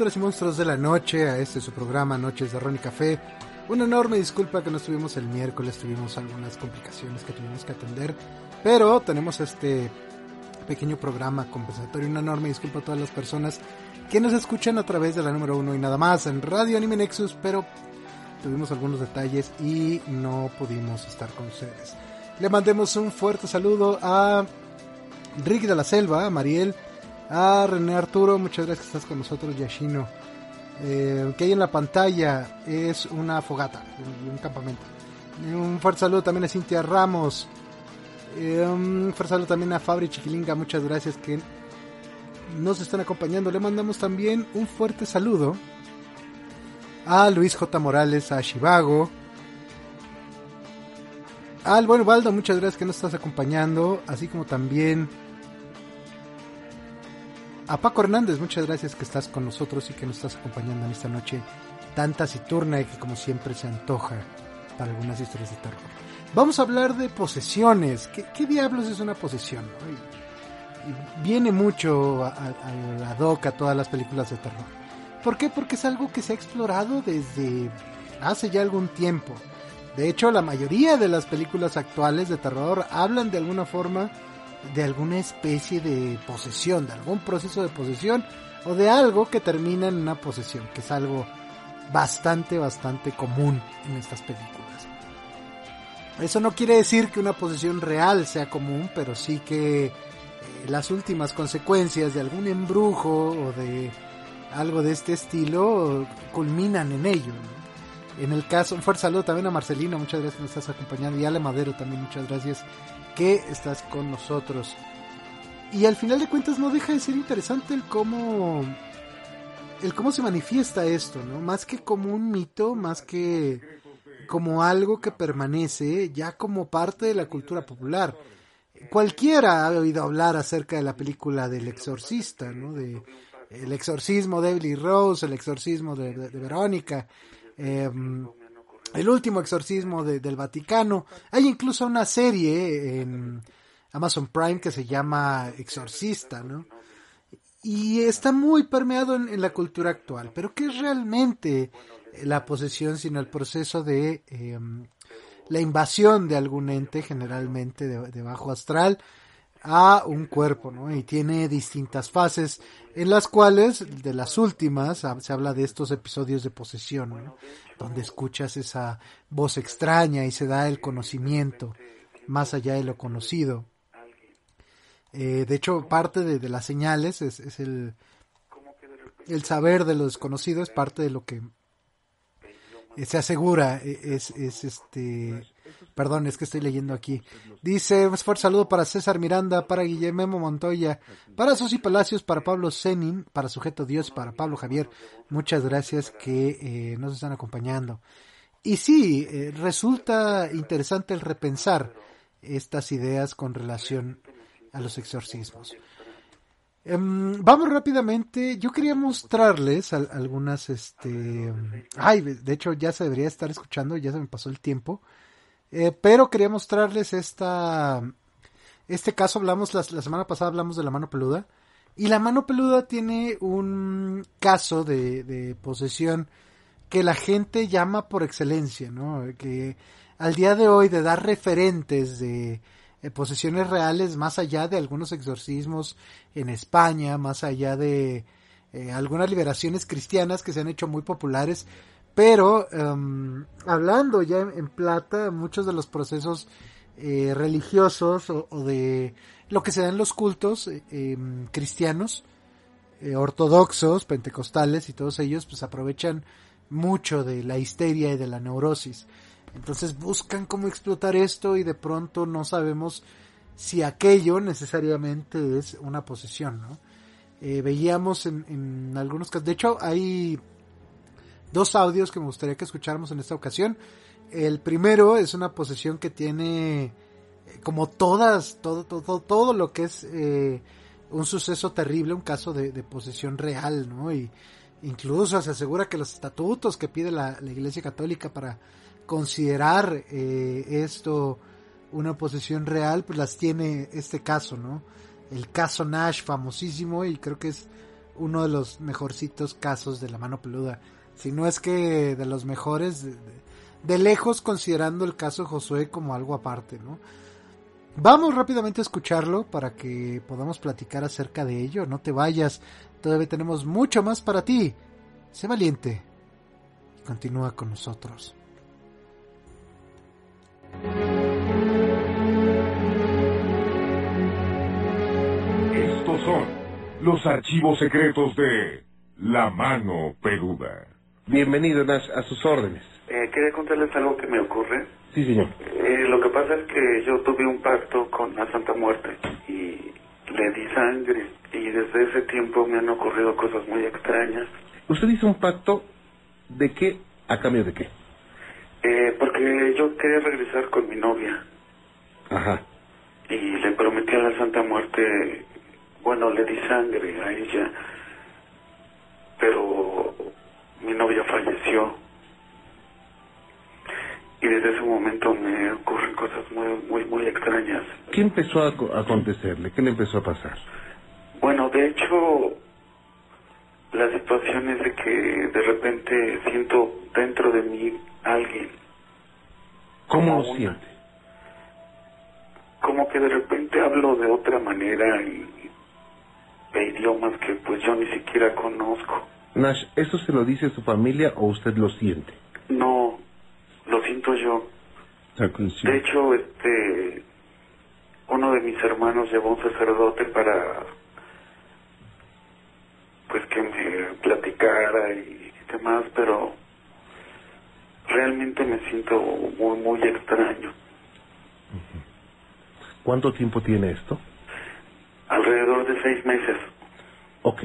Criaturas y monstruos de la noche, a este su programa Noches de Ron y Café. Una enorme disculpa que no estuvimos el miércoles, tuvimos algunas complicaciones que tuvimos que atender, pero tenemos este pequeño programa compensatorio. Una enorme disculpa a todas las personas que nos escuchan a través de la número uno y nada más en Radio Anime Nexus, pero tuvimos algunos detalles y no pudimos estar con ustedes. Le mandemos un fuerte saludo a Rick de la Selva, a Mariel, a René Arturo, muchas gracias que estás con nosotros, Yashino. Eh, que hay en la pantalla es una fogata, un, campamento. Un fuerte saludo también a Cintia Ramos. Eh, un fuerte saludo también a Fabri Chiquilinga, muchas gracias que nos están acompañando. Le mandamos también un fuerte saludo a Luis J. Morales, a Chivago, al buen Valdo, muchas gracias que nos estás acompañando, así como también a Paco Hernández, muchas gracias que estás con nosotros y que nos estás acompañando en esta noche tan taciturna y que como siempre se antoja para algunas historias de terror. Vamos a hablar de posesiones. ¿Qué, diablos es una posesión? viene mucho a, la doca a todas las películas de terror. ¿Por qué? Porque es algo que se ha explorado desde hace ya algún tiempo. De hecho, la mayoría de las películas actuales de terror hablan de alguna forma de alguna especie de posesión, de algún proceso de posesión o de algo que termina en una posesión, que es algo bastante, bastante común en estas películas. Eso no quiere decir que una posesión real sea común, pero sí que eh, las últimas consecuencias de algún embrujo o de algo de este estilo culminan en ello. En el caso, un fuerte saludo también a Marcelino, muchas gracias que nos estás acompañando, y a Ale Madero también, muchas gracias que estás con nosotros. Y al final de cuentas no deja de ser interesante el cómo el cómo se manifiesta esto, ¿no? Más que como un mito, más que como algo que permanece ya como parte de la cultura popular. Cualquiera ha oído hablar acerca de la película del exorcista, ¿no? De el exorcismo de Emily Rose, el exorcismo de, de Verónica, Em, el último exorcismo del Vaticano. Hay incluso una serie en Amazon Prime que se llama Exorcista, ¿no? Y está muy permeado en, la cultura actual. Pero ¿qué es realmente la posesión sino el proceso de em, la invasión de algún ente, generalmente de bajo astral, a un cuerpo, ¿no? Y tiene distintas fases en las cuales, de las últimas, se habla de estos episodios de posesión, ¿no? Donde escuchas esa voz extraña y se da el conocimiento más allá de lo conocido. Eh, de hecho, parte de, las señales es, es, el, el saber de lo desconocido, es parte de lo que se asegura, e, es, es este Perdón, es que estoy leyendo aquí. Dice, un fuerte saludo para César Miranda, para Guillermo Montoya, para Susi Palacios, para Pablo Zenin, para Sujeto Dios, para Pablo Javier. Muchas gracias que eh, nos están acompañando. Y sí, eh, resulta interesante el repensar estas ideas con relación a los exorcismos. Em, vamos rápidamente. Yo quería mostrarles algunas, este, ay, de hecho ya se debería estar escuchando, ya se me pasó el tiempo. Eh, pero quería mostrarles esta, este caso. Hablamos, la, semana pasada hablamos de la mano peluda. Y la mano peluda tiene un caso de, posesión que la gente llama por excelencia, ¿no? Que al día de hoy de dar referentes de, posesiones reales más allá de algunos exorcismos en España, más allá de eh, algunas liberaciones cristianas que se han hecho muy populares, pero em, hablando ya en, plata, muchos de los procesos eh, religiosos o, de lo que se da en los cultos eh, cristianos, eh, ortodoxos, pentecostales y todos ellos, pues aprovechan mucho de la histeria y de la neurosis. Entonces buscan cómo explotar esto y de pronto no sabemos si aquello necesariamente es una posesión, ¿no? veíamos en, en algunos casos, de hecho hay dos audios que me gustaría que escucháramos en esta ocasión. El primero es una posesión que tiene eh, como todas, todo, todo, todo lo que es eh, un suceso terrible, un caso de, posesión real, ¿no? Y incluso se asegura que los estatutos que pide la, Iglesia Católica para considerar eh, esto una posesión real, pues las tiene este caso, ¿no? El caso Nash, famosísimo, y creo que es uno de los mejorcitos casos de la mano peluda si no es que de los mejores, de, lejos considerando el caso de Josué como algo aparte, ¿no? Vamos rápidamente a escucharlo para que podamos platicar acerca de ello. No te vayas, todavía tenemos mucho más para ti. Sé valiente y continúa con nosotros. Estos son los archivos secretos de La Mano Peluda. Bienvenido, Nash, a sus órdenes. Eh, quería contarles algo que me ocurre. Sí, señor. Eh, lo que pasa es que yo tuve un pacto con la Santa Muerte y le di sangre y desde ese tiempo me han ocurrido cosas muy extrañas. ¿Usted hizo un pacto de qué a cambio de qué? Eh, porque yo quería regresar con mi novia Ajá. y le prometí a la Santa Muerte, bueno, le di sangre a ella, pero mi novia falleció. Y desde ese momento me ocurren cosas muy, muy, muy extrañas. ¿Qué empezó a co- a acontecerle? ¿Qué le empezó a pasar? Bueno, de hecho, la situación es de que de repente siento dentro de mí alguien, ¿Cómo lo siente? como que de repente hablo de otra manera y de idiomas que pues yo ni siquiera conozco. Nash, ¿eso se lo dice su familia o usted lo siente? No, lo siento yo. De hecho, este, uno de mis hermanos llevó un sacerdote para, pues que me platicara y demás, pero realmente me siento muy, muy extraño. ¿Cuánto tiempo tiene esto? Alrededor de seis meses. Ok.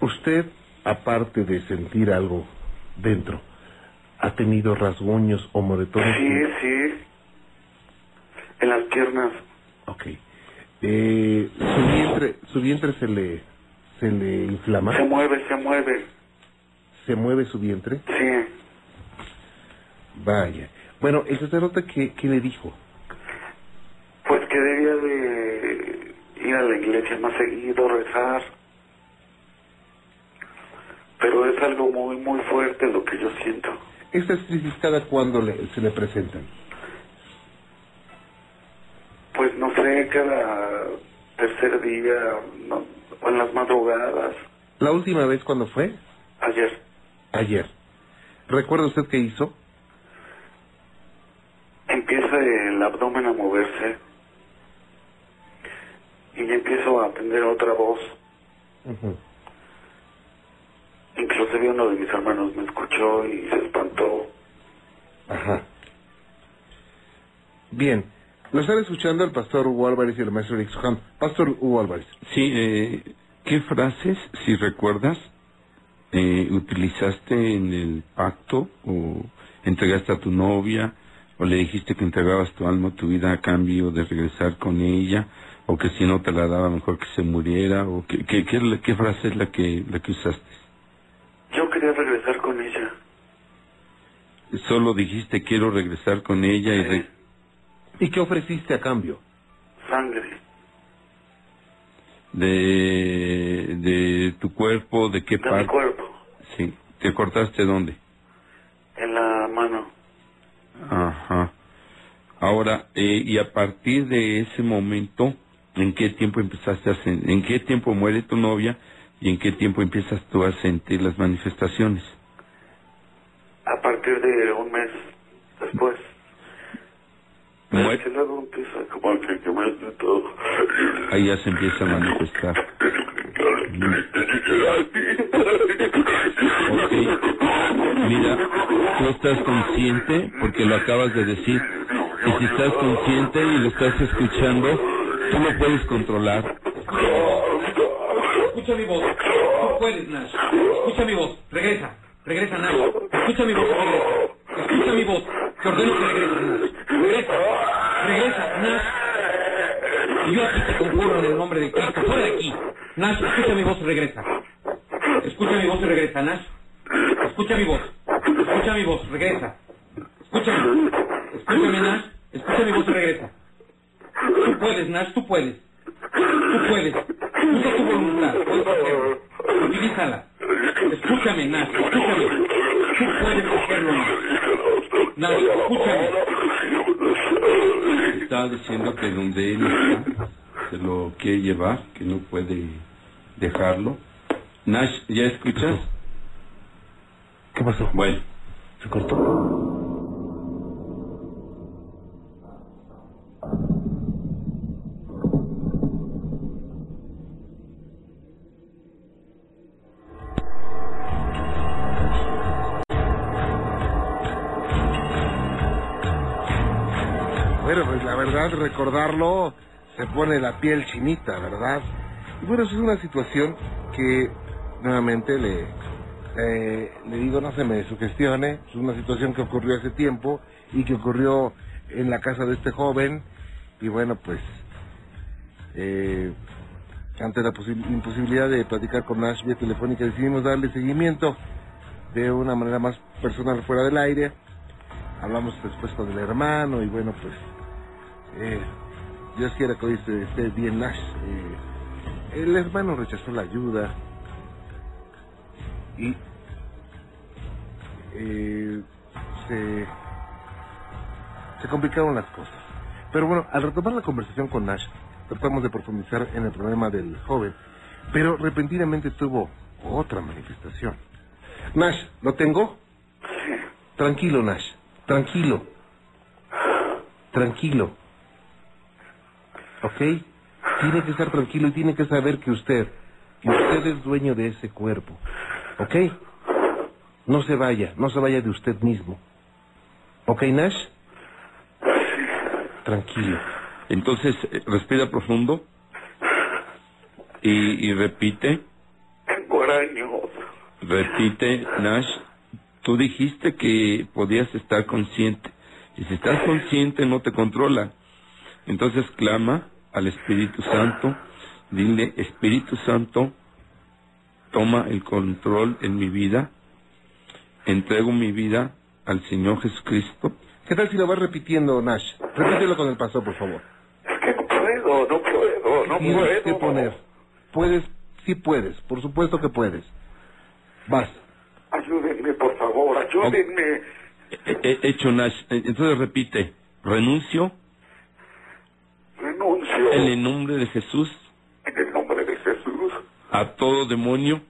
Usted, aparte de sentir algo dentro, ¿ha tenido rasguños o moretones? Sí, sí. En las piernas. Ok. Eh, ¿su, vientre, ¿Su vientre se le, se le inflama? Se mueve, se mueve. ¿Se mueve su vientre? Sí. Vaya. Bueno, el sacerdote, ¿qué, qué le dijo? Pues que debía de ir a la iglesia más seguido, rezar. Pero es algo muy, muy fuerte lo que yo siento. Estas crisis cada cuándo le- se le presentan. Pues no sé, cada tercer día, no, o en las madrugadas, ¿La última vez cuándo fue? ayer. Ayer. ¿Recuerda usted qué hizo? Empieza el abdomen a moverse y empiezo a atender otra voz. Ujú. Inclusive uno de mis hermanos me escuchó y se espantó. Ajá. Bien. Lo están escuchando el pastor Hugo Álvarez y el maestro Eric Soham. Pastor Hugo Álvarez. Sí, eh, ¿qué frases, si recuerdas, eh, utilizaste en el pacto o entregaste a tu novia o le dijiste que entregabas tu alma, tu vida a cambio de regresar con ella o que si no te la daba mejor que se muriera o qué, qué, qué, qué frase es la que, la que usaste? Quería regresar con ella. Solo dijiste quiero regresar con ella y... re- ¿Y qué ofreciste a cambio? Sangre. de, de tu cuerpo, de qué De mi parte. cuerpo. Sí. ¿Te cortaste dónde? En la mano. Ajá. Ahora, eh, y a partir de ese momento, ¿en qué tiempo empezaste a sen- en qué tiempo muere tu novia y en qué tiempo empiezas tú a sentir las manifestaciones? A partir de un mes después. Mue- Es que luego empieza como que, que hace todo. Ahí ya se empieza a manifestar. Ok. Mira, tú estás consciente, porque lo acabas de decir, y si estás consciente y lo estás escuchando, tú lo puedes controlar. Escucha mi voz. Tú puedes, Nash. Escucha mi voz. Regresa. Regresa, Nash. Escucha mi voz regresa. Escucha mi voz. Te ordeno que regreses, Nash. Regresa. Regresa, Nash. Y yo aquí te conjuro en el nombre de Cristo. Fuera de aquí. Nash, escucha mi voz y regresa. Escucha mi voz y regresa, Nash. Escucha mi voz. Escucha mi voz. Regresa. Escúchame. Escúchame, Nash. Escucha mi voz y regresa. Tú puedes, Nash. Tú puedes. Tú puedes. Usa tu voluntad. Hacerlo. Utilízala. Escúchame, Nash. Escúchame. Tú puedes hacerlo, Nash. Nash, escúchame. Está diciendo que donde él está, se lo quiere llevar, que no puede dejarlo. Nash, ¿ya escuchas? ¿Qué pasó? Bueno, ¿Se cortó? Verdad, recordarlo se pone la piel chinita, ¿verdad? Y bueno, eso es una situación que nuevamente le, eh, le digo, no se me sugestione, es una situación que ocurrió hace tiempo y que ocurrió en la casa de este joven y bueno, pues eh, ante la posi- imposibilidad de platicar con Nash vía telefónica decidimos darle seguimiento de una manera más personal fuera del aire. Hablamos después con el hermano y bueno, pues eh, Dios quiera que hoy esté, bien Nash. Eh, el hermano rechazó la ayuda y eh, se, se complicaron las cosas. Pero bueno, al retomar la conversación con Nash, tratamos de profundizar en el problema del joven, pero repentinamente tuvo otra manifestación. Nash, ¿lo tengo? Tranquilo, Nash, tranquilo. Tranquilo. ¿Ok? Tiene que estar tranquilo y tiene que saber que usted, que usted es dueño de ese cuerpo. ¿Ok? No se vaya, no se vaya de usted mismo. ¿Ok, Nash? Tranquilo. entonces eh, respira profundo y, y repite, repite, Nash. Tú dijiste que podías estar consciente. Y si estás consciente no te controla. Entonces clama al Espíritu Santo, dile, Espíritu Santo, toma el control en mi vida, entrego mi vida al Señor Jesucristo. ¿Qué tal si lo vas repitiendo, Nash? Repítelo con el paso, por favor. Es que no puedo, no puedo, no Tienes puedo. que poner. Puedes, sí puedes, por supuesto que puedes. Vas. Ayúdenme, por favor, ayúdenme. He- he hecho Nash. Eh, Entonces repite, renuncio Renuncio en el nombre de Jesús en el nombre de Jesús a todo demonio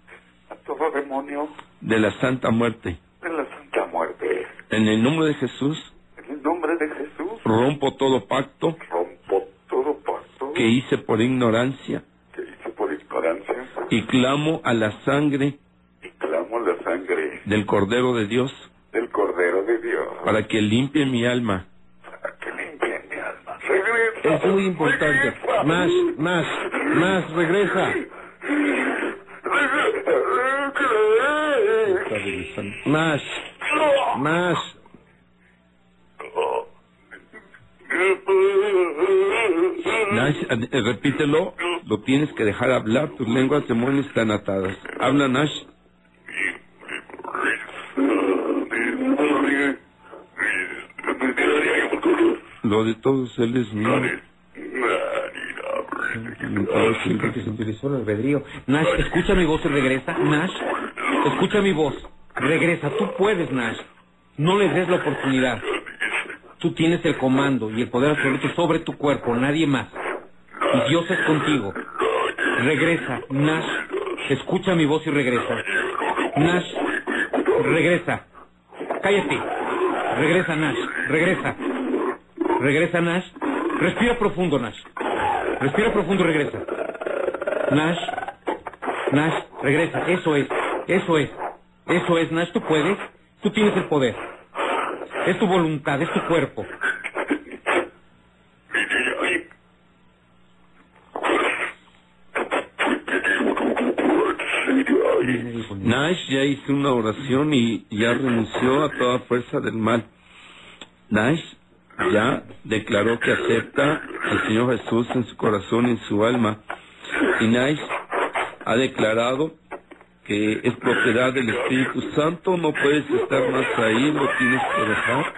a todo demonio de la santa muerte. de la Santa Muerte. En el nombre de Jesús En el nombre de Jesús rompo todo pacto rompo todo pacto que hice por ignorancia que hice por ignorancia y clamo a la sangre y clamo la sangre del Cordero de Dios del Cordero de Dios para que limpie mi alma. para que limpie mi alma. Regresa. Es muy importante. Nash, Nash, Nash, regresa. Está regresando. Nash, Nash. Nash, repítelo, lo tienes que dejar hablar, tus lenguas demonios están atadas. Habla Nash. Lo de todos él es mío. que se utilizó el albedrío. Nash, escucha mi voz y regresa. Nash, escucha mi voz. Regresa, tú puedes, Nash. No le des la oportunidad. Tú tienes el comando y el poder absoluto sobre tu cuerpo, nadie más. Y Dios es contigo. Regresa, Nash. Escucha mi voz y regresa. Nash, regresa. Cállate. Regresa, Nash. Regresa. Regresa, Nash. Respira profundo, Nash. Respira profundo y regresa. Nash. Nash, regresa. Eso es. Eso es. Eso es, Nash. Tú puedes. Tú tienes el poder. Es tu voluntad, es tu cuerpo. Nash ya hizo una oración y ya renunció a toda fuerza del mal. Nash ya declaró que acepta al Señor Jesús en su corazón y en su alma. Nash ha declarado que es propiedad del Espíritu Santo, no puedes estar más ahí, lo tienes que dejar,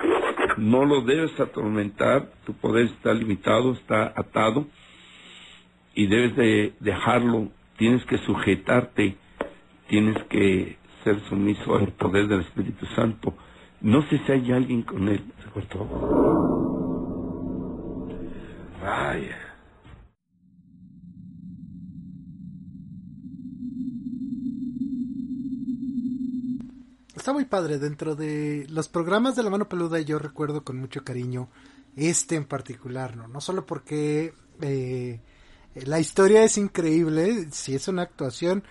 no lo debes atormentar, tu poder está limitado, está atado y debes de dejarlo, tienes que sujetarte, tienes que ser sumiso al poder del Espíritu Santo. No sé si hay alguien con él. Vaya. Está muy padre. Dentro de los programas de la mano peluda yo recuerdo con mucho cariño este en particular, ¿no? No solo porque eh, la historia es increíble, si es una actuación,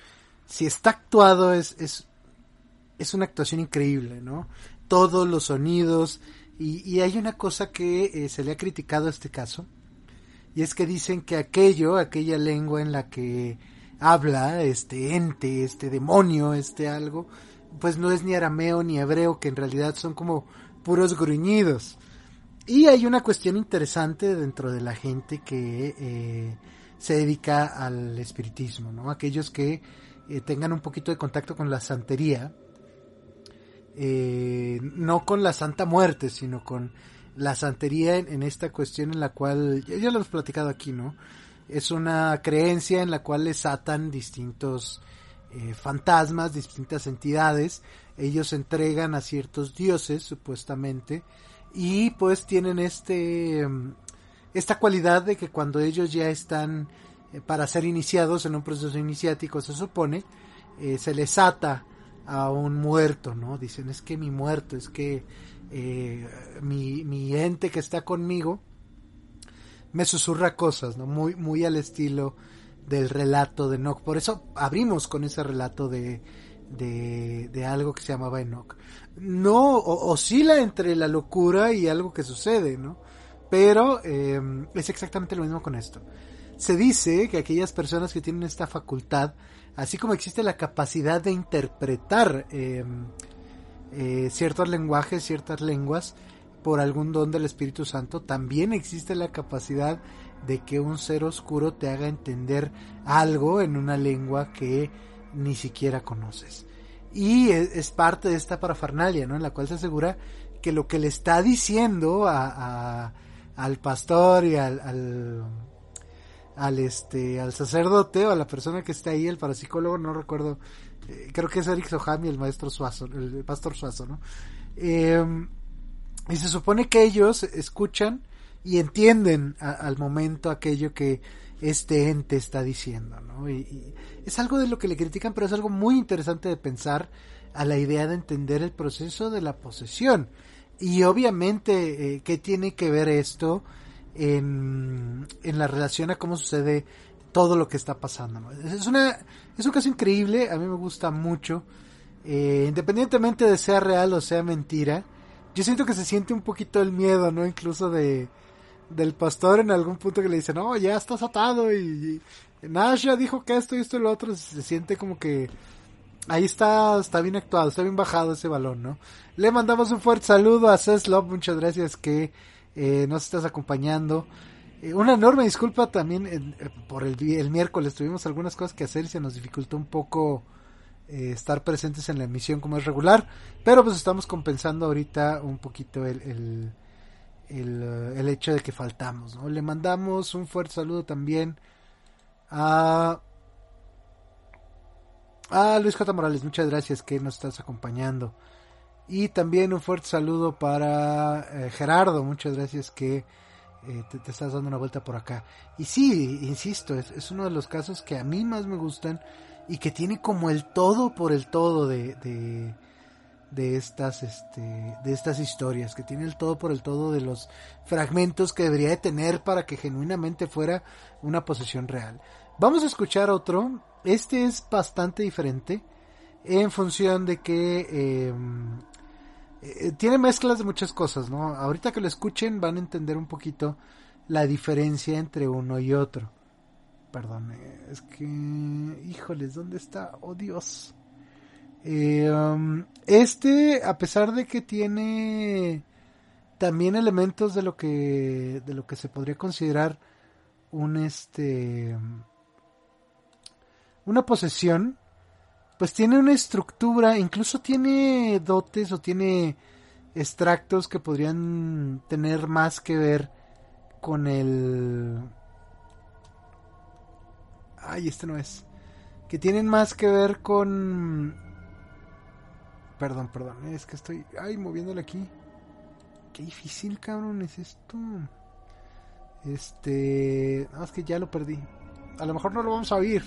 si está actuado es, es, es una actuación increíble, ¿no? Todos los sonidos, y, y hay una cosa que eh, se le ha criticado a este caso y es que dicen que aquello, aquella lengua en la que habla este ente, este demonio, este algo, pues no es ni arameo ni hebreo, que en realidad son como puros gruñidos. Y hay una cuestión interesante dentro de la gente que eh, se dedica al espiritismo, ¿no? Aquellos que eh, tengan un poquito de contacto con la santería, eh, no con la Santa Muerte, sino con la santería en, esta cuestión en la cual, ya, lo hemos platicado aquí, ¿no? Es una creencia en la cual les atan distintos fantasmas, distintas entidades, ellos entregan a ciertos dioses, supuestamente, y pues tienen este esta cualidad de que cuando ellos ya están eh, para ser iniciados en un proceso iniciático se supone eh, se les ata a un muerto no dicen es que mi muerto es que eh, mi, mi ente que está conmigo me susurra cosas no muy muy al estilo del relato de Enoch por eso abrimos con ese relato de de, de algo que se llamaba Enoch no oscila entre la locura y algo que sucede, ¿no? Pero eh, es exactamente lo mismo con esto. Se dice que aquellas personas que tienen esta facultad, así como existe la capacidad de interpretar eh, eh, ciertos lenguajes, ciertas lenguas, por algún don del Espíritu Santo, también existe la capacidad de que un ser oscuro te haga entender algo en una lengua que ni siquiera conoces. Y es, parte de esta parafernalia, ¿no? En la cual se asegura que lo que le está diciendo a, al pastor y al, este, al sacerdote o a la persona que está ahí, el parapsicólogo, no recuerdo, eh, creo que es Eric Sohami, el maestro Suazo, el pastor Suazo, ¿no? Em, y se supone que ellos escuchan y entienden al momento aquello que este ente está diciendo, ¿no? Y, es algo de lo que le critican, pero es algo muy interesante de pensar a la idea de entender el proceso de la posesión. Y obviamente, eh, ¿qué tiene que ver esto en, en, la relación a cómo sucede todo lo que está pasando? Es, una, es un caso increíble, a mí me gusta mucho. Eh, independientemente de sea real o sea mentira, yo siento que se siente un poquito el miedo, ¿no? Incluso de, del pastor en algún punto que le dice, no, ya estás atado y, Nasha dijo que esto y esto y lo otro, se siente como que ahí está, está bien actuado, está bien bajado ese balón, ¿no? Le mandamos un fuerte saludo a Ceslov, muchas gracias que eh, nos estás acompañando. Eh, una enorme disculpa también eh, por el, el, miércoles, tuvimos algunas cosas que hacer y se nos dificultó un poco estar presentes en la emisión como es regular, pero pues estamos compensando ahorita un poquito el el, el hecho de que faltamos. ¿no? Le mandamos un fuerte saludo también a, a Luis J. Morales. Muchas gracias que nos estás acompañando. Y también un fuerte saludo para eh, Gerardo. Muchas gracias que eh, te, estás dando una vuelta por acá. Y sí, insisto, es, uno de los casos que a mí más me gustan y que tiene como el todo por el todo de, de de estas este de estas historias que tiene el todo por el todo de los fragmentos que debería de tener para que genuinamente fuera una posesión real. Vamos a escuchar otro. Este es bastante diferente en función de que em, eh, tiene mezclas de muchas cosas, ¿no? Ahorita que lo escuchen van a entender un poquito la diferencia entre uno y otro. Perdón, eh, es que híjoles, ¿dónde está? Oh Dios. Eh, um, este, a pesar de que tiene también elementos de lo que de lo que se podría considerar un este una posesión, pues tiene una estructura, incluso tiene dotes o tiene extractos que podrían tener más que ver con el ay, este no es. Que tienen más que ver con Perdón, perdón, es que estoy, ay, moviéndole aquí. Qué difícil, cabrón, es esto. Este, no, es que ya lo perdí. A lo mejor no lo vamos a oír.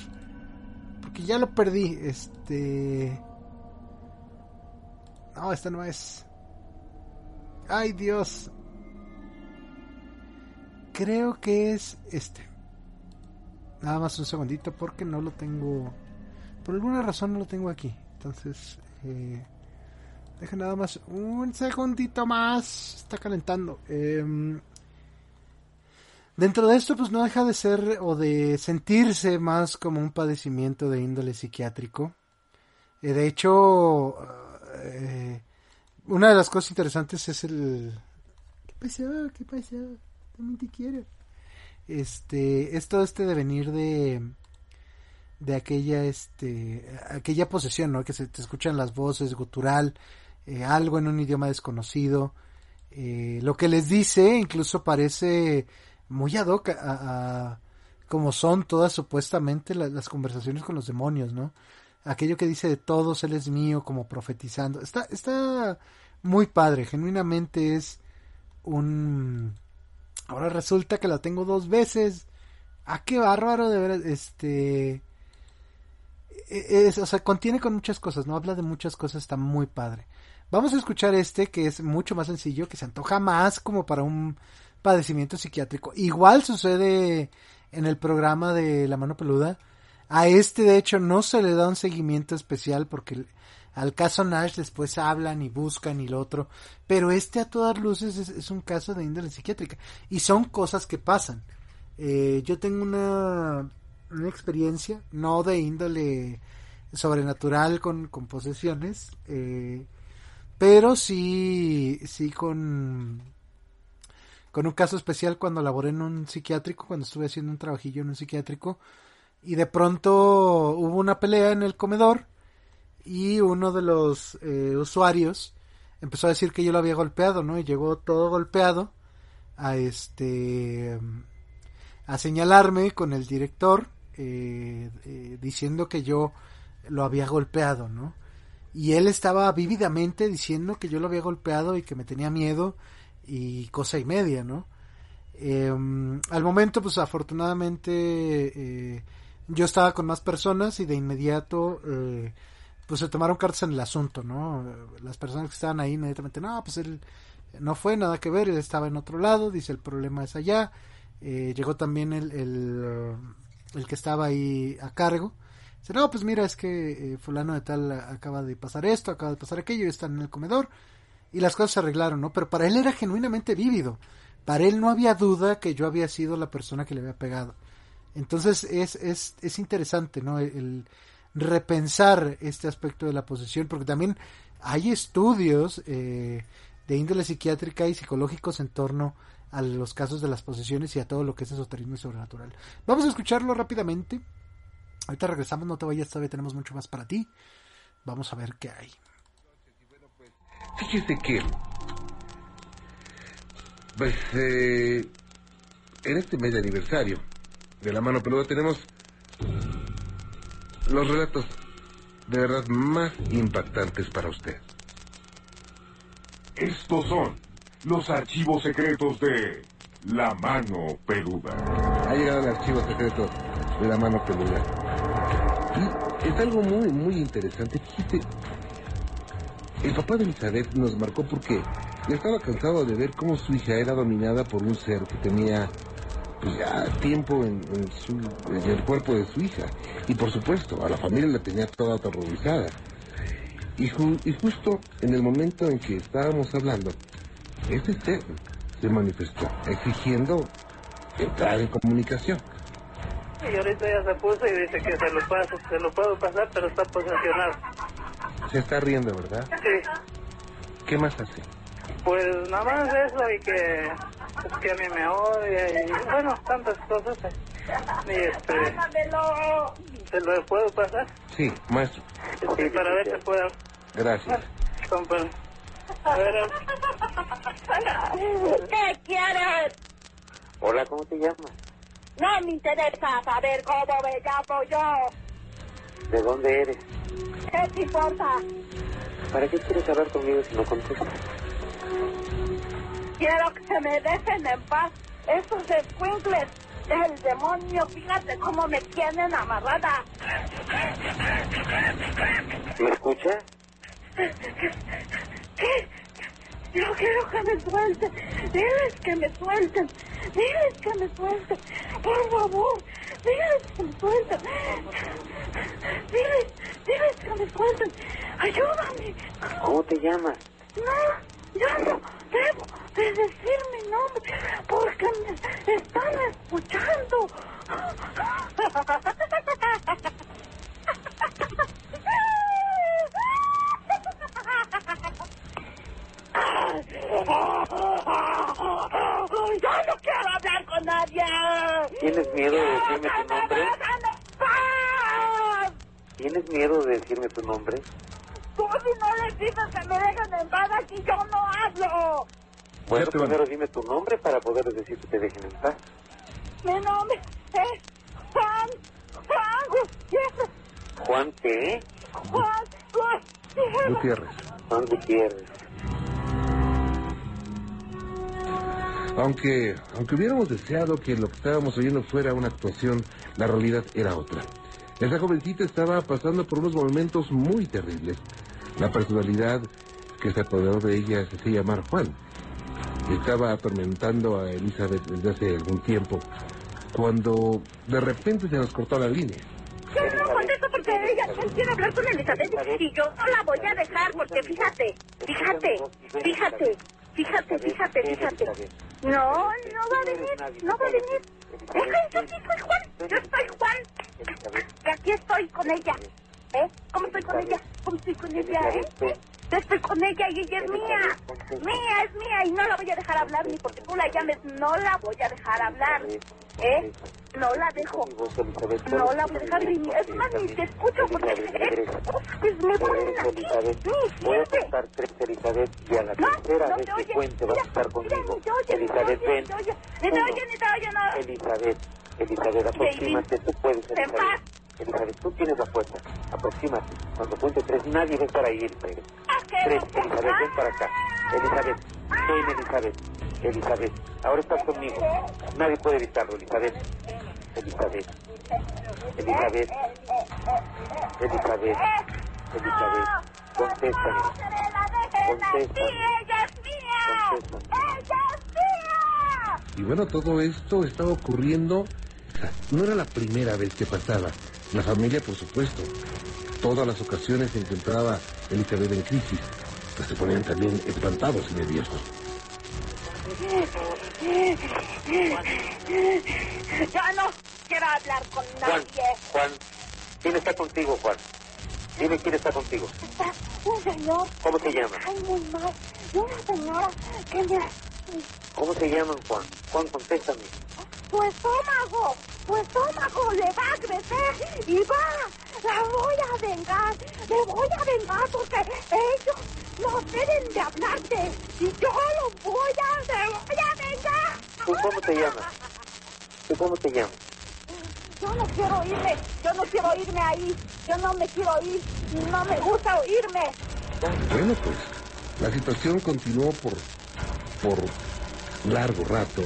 Porque ya lo perdí. Este... No, esta no es. Ay, Dios. Creo que es este. Nada más un segundito porque no lo tengo. Por alguna razón no lo tengo aquí. Entonces, eh, deja nada más un segundito más. Está calentando. Em, dentro de esto, pues no deja de ser o de sentirse más como un padecimiento de índole psiquiátrico. Eh, de hecho, eh, una de las cosas interesantes es el... ¿Qué pasó? ¿Qué pasó? También te quiero. Este, es todo este devenir de de aquella este aquella posesión no que se te escuchan las voces gutural eh, algo en un idioma desconocido lo que les dice incluso parece muy ad hoc a, como son todas supuestamente las conversaciones con los demonios no aquello que dice de todos él es mío como profetizando está está muy padre genuinamente es un ahora resulta que la tengo dos veces ah qué bárbaro de ver este e-, es, o sea, contiene con muchas cosas, ¿no? Habla de muchas cosas, está muy padre. Vamos a escuchar este que es mucho más sencillo, que se antoja más como para un padecimiento psiquiátrico. Igual sucede en el programa de La Mano Peluda. A este, de hecho, no se le da un seguimiento especial porque al caso Nash después hablan y buscan y lo otro. Pero este, a todas luces, es, un caso de índole psiquiátrica. Y son cosas que pasan. Eh, yo tengo una una experiencia, no de índole sobrenatural con, con posesiones, eh, pero sí, sí con, con un caso especial cuando laboré en un psiquiátrico, cuando estuve haciendo un trabajillo en un psiquiátrico, y de pronto hubo una pelea en el comedor y uno de los eh, usuarios empezó a decir que yo lo había golpeado, ¿no? Y llegó todo golpeado a este a señalarme con el director eh, eh, diciendo que yo lo había golpeado, ¿no? Y él estaba vívidamente diciendo que yo lo había golpeado y que me tenía miedo y cosa y media, ¿no? Em, al momento, pues afortunadamente eh, yo estaba con más personas y de inmediato pues se tomaron cartas en el asunto, ¿no? Las personas que estaban ahí inmediatamente, no, pues él no fue nada que ver, él estaba en otro lado, dice el problema es allá. llegó también el, el que estaba ahí a cargo. Dice, no, pues mira, es que eh, fulano de tal acaba de pasar esto, acaba de pasar aquello, y están en el comedor. Y las cosas se arreglaron, ¿no? Pero para él era genuinamente vívido. Para él no había duda que yo había sido la persona que le había pegado. Entonces es, es, es interesante, ¿no? El, repensar este aspecto de la posesión, porque también hay estudios eh, de índole psiquiátrica y psicológicos en torno a los casos de las posesiones y a todo lo que es esoterismo y sobrenatural. Vamos a escucharlo rápidamente. Ahorita regresamos, no te vayas, todavía tenemos mucho más para ti. Vamos a ver qué hay. Fíjese que, pues, eh, en este mes de aniversario de la mano peluda tenemos los relatos de verdad más impactantes para usted. Estos son los archivos secretos de La Mano Peluda. Ha llegado el archivo secreto de La Mano Peluda. Y es algo muy, muy interesante. Fíjate, el papá de Elizabeth nos marcó porque estaba cansado de ver cómo su hija era dominada por un ser que tenía pues ya tiempo en, el cuerpo de su hija. Y por supuesto, a la familia la tenía toda aterrorizada. Y, justo en el momento en que estábamos hablando, este ser se manifestó exigiendo entrar en comunicación. Y ahorita se puso y dice que se lo, paso, se lo puedo pasar, pero está posesionado. Se está riendo, ¿verdad? Sí. ¿Qué más hace? Pues nada más eso y que, pues que a mí me odia y bueno, tantas cosas. Y este, ¿Se lo puedo pasar? Sí, maestro. Sí, para ver si puedo. Gracias. A ver. ¿Qué quieres? Hola, ¿cómo te llamas? No me interesa saber cómo me llamo yo. ¿De dónde eres? ¿Qué te importa? ¿Para qué quieres hablar conmigo si no contestas? Quiero que se me dejen en paz esos escuincles del demonio. Fíjate cómo me tienen amarrada. ¿Me escuchas? ¿Qué? Yo quiero que me suelten. Diles que me suelten. Diles que me suelten. Por favor. Diles que me suelten. Diles, diles que me suelten. Ayúdame. ¿Cómo te llamas? No, yo no debo de decir mi nombre porque me están escuchando. Yo no quiero hablar con nadie. ¿Tienes miedo de decirme tu nombre? ¿Tienes miedo de decirme tu nombre? Tú si no les dices que me dejen en paz aquí, yo no hablo. Bueno, te primero dime tu nombre para poder decir que te dejen en paz. Mi nombre es Juan, Juan Gutiérrez, ¿Juan qué? Juan Gutiérrez. Gutiérrez. Juan Gutiérrez. Aunque, aunque hubiéramos deseado que lo que estábamos oyendo fuera una actuación, la realidad era otra. Esa jovencita estaba pasando por unos momentos muy terribles. La personalidad que se apoderó de ella se hacía llamar Juan. Estaba atormentando a Elizabeth desde hace algún tiempo, cuando de repente se nos cortó la línea. Yo no contesto porque ella quiere hablar con Elizabeth y yo no la voy a dejar porque fíjate, fíjate, fíjate, fíjate, fíjate, fíjate. No, no va a venir, no va a venir. Yo soy Juan, yo soy Juan. Que aquí estoy con ella. ¿Eh? ¿Cómo estoy con ella? ¿Cómo estoy con ella? ¿Eh? Yo estoy con ella y ella es mía. Mía, es mía y no la voy a dejar hablar ni porque tú la llames, no la voy a dejar hablar. ¿Eh? No la dejo. No la voy a dejar ni... Es más, ni te escucho porque... ¿eh? Pues me ponen aquí. Ni Voy a contar tres, Elizabeth, y a la tercera vez que cuente vas a estar conmigo. Elizabeth, ven. ni te oye. Ni te oye, no. Elizabeth, Elizabeth, aproxímate, tú puedes, Elizabeth. Elizabeth, tú tienes la fuerza. Aproxímate. Cuando cuente tres, nadie va a estar ahí, Elizabeth. Tres, Elizabeth, ven para acá. Elizabeth, ven, Elizabeth. Elizabeth, ahora estás conmigo. Nadie puede evitarlo, Elizabeth. Elizabeth. Elizabeth. Elizabeth. Elizabeth. Contéstame. Contéstame. ella es mía. Contéstame. Ella es mía. Y bueno, todo esto estaba ocurriendo, no era la primera vez que pasaba. La familia, por supuesto, todas las ocasiones se encontraba Elizabeth en crisis, pues se ponían también espantados y nerviosos. Yo no quiero hablar con Juan, nadie. Juan, ¿quién está contigo, Juan? Dime quién está contigo. Está un señor. ¿Cómo se llama? Ay, muy mal. Y una señora que me... ¿Cómo se llaman, Juan? Juan, contéstame. Tu estómago, tu estómago le va a crecer y va. La voy a vengar. Le voy a vengar porque ellos no deben de hablarte. Y yo lo voy a, te voy a vengar. ¿Tú cómo te llamas? ¿Tú cómo te llamas? Yo no quiero irme, yo no quiero irme ahí, yo no me quiero ir, no me gusta oírme. Bueno, pues la situación continuó por, por largo rato.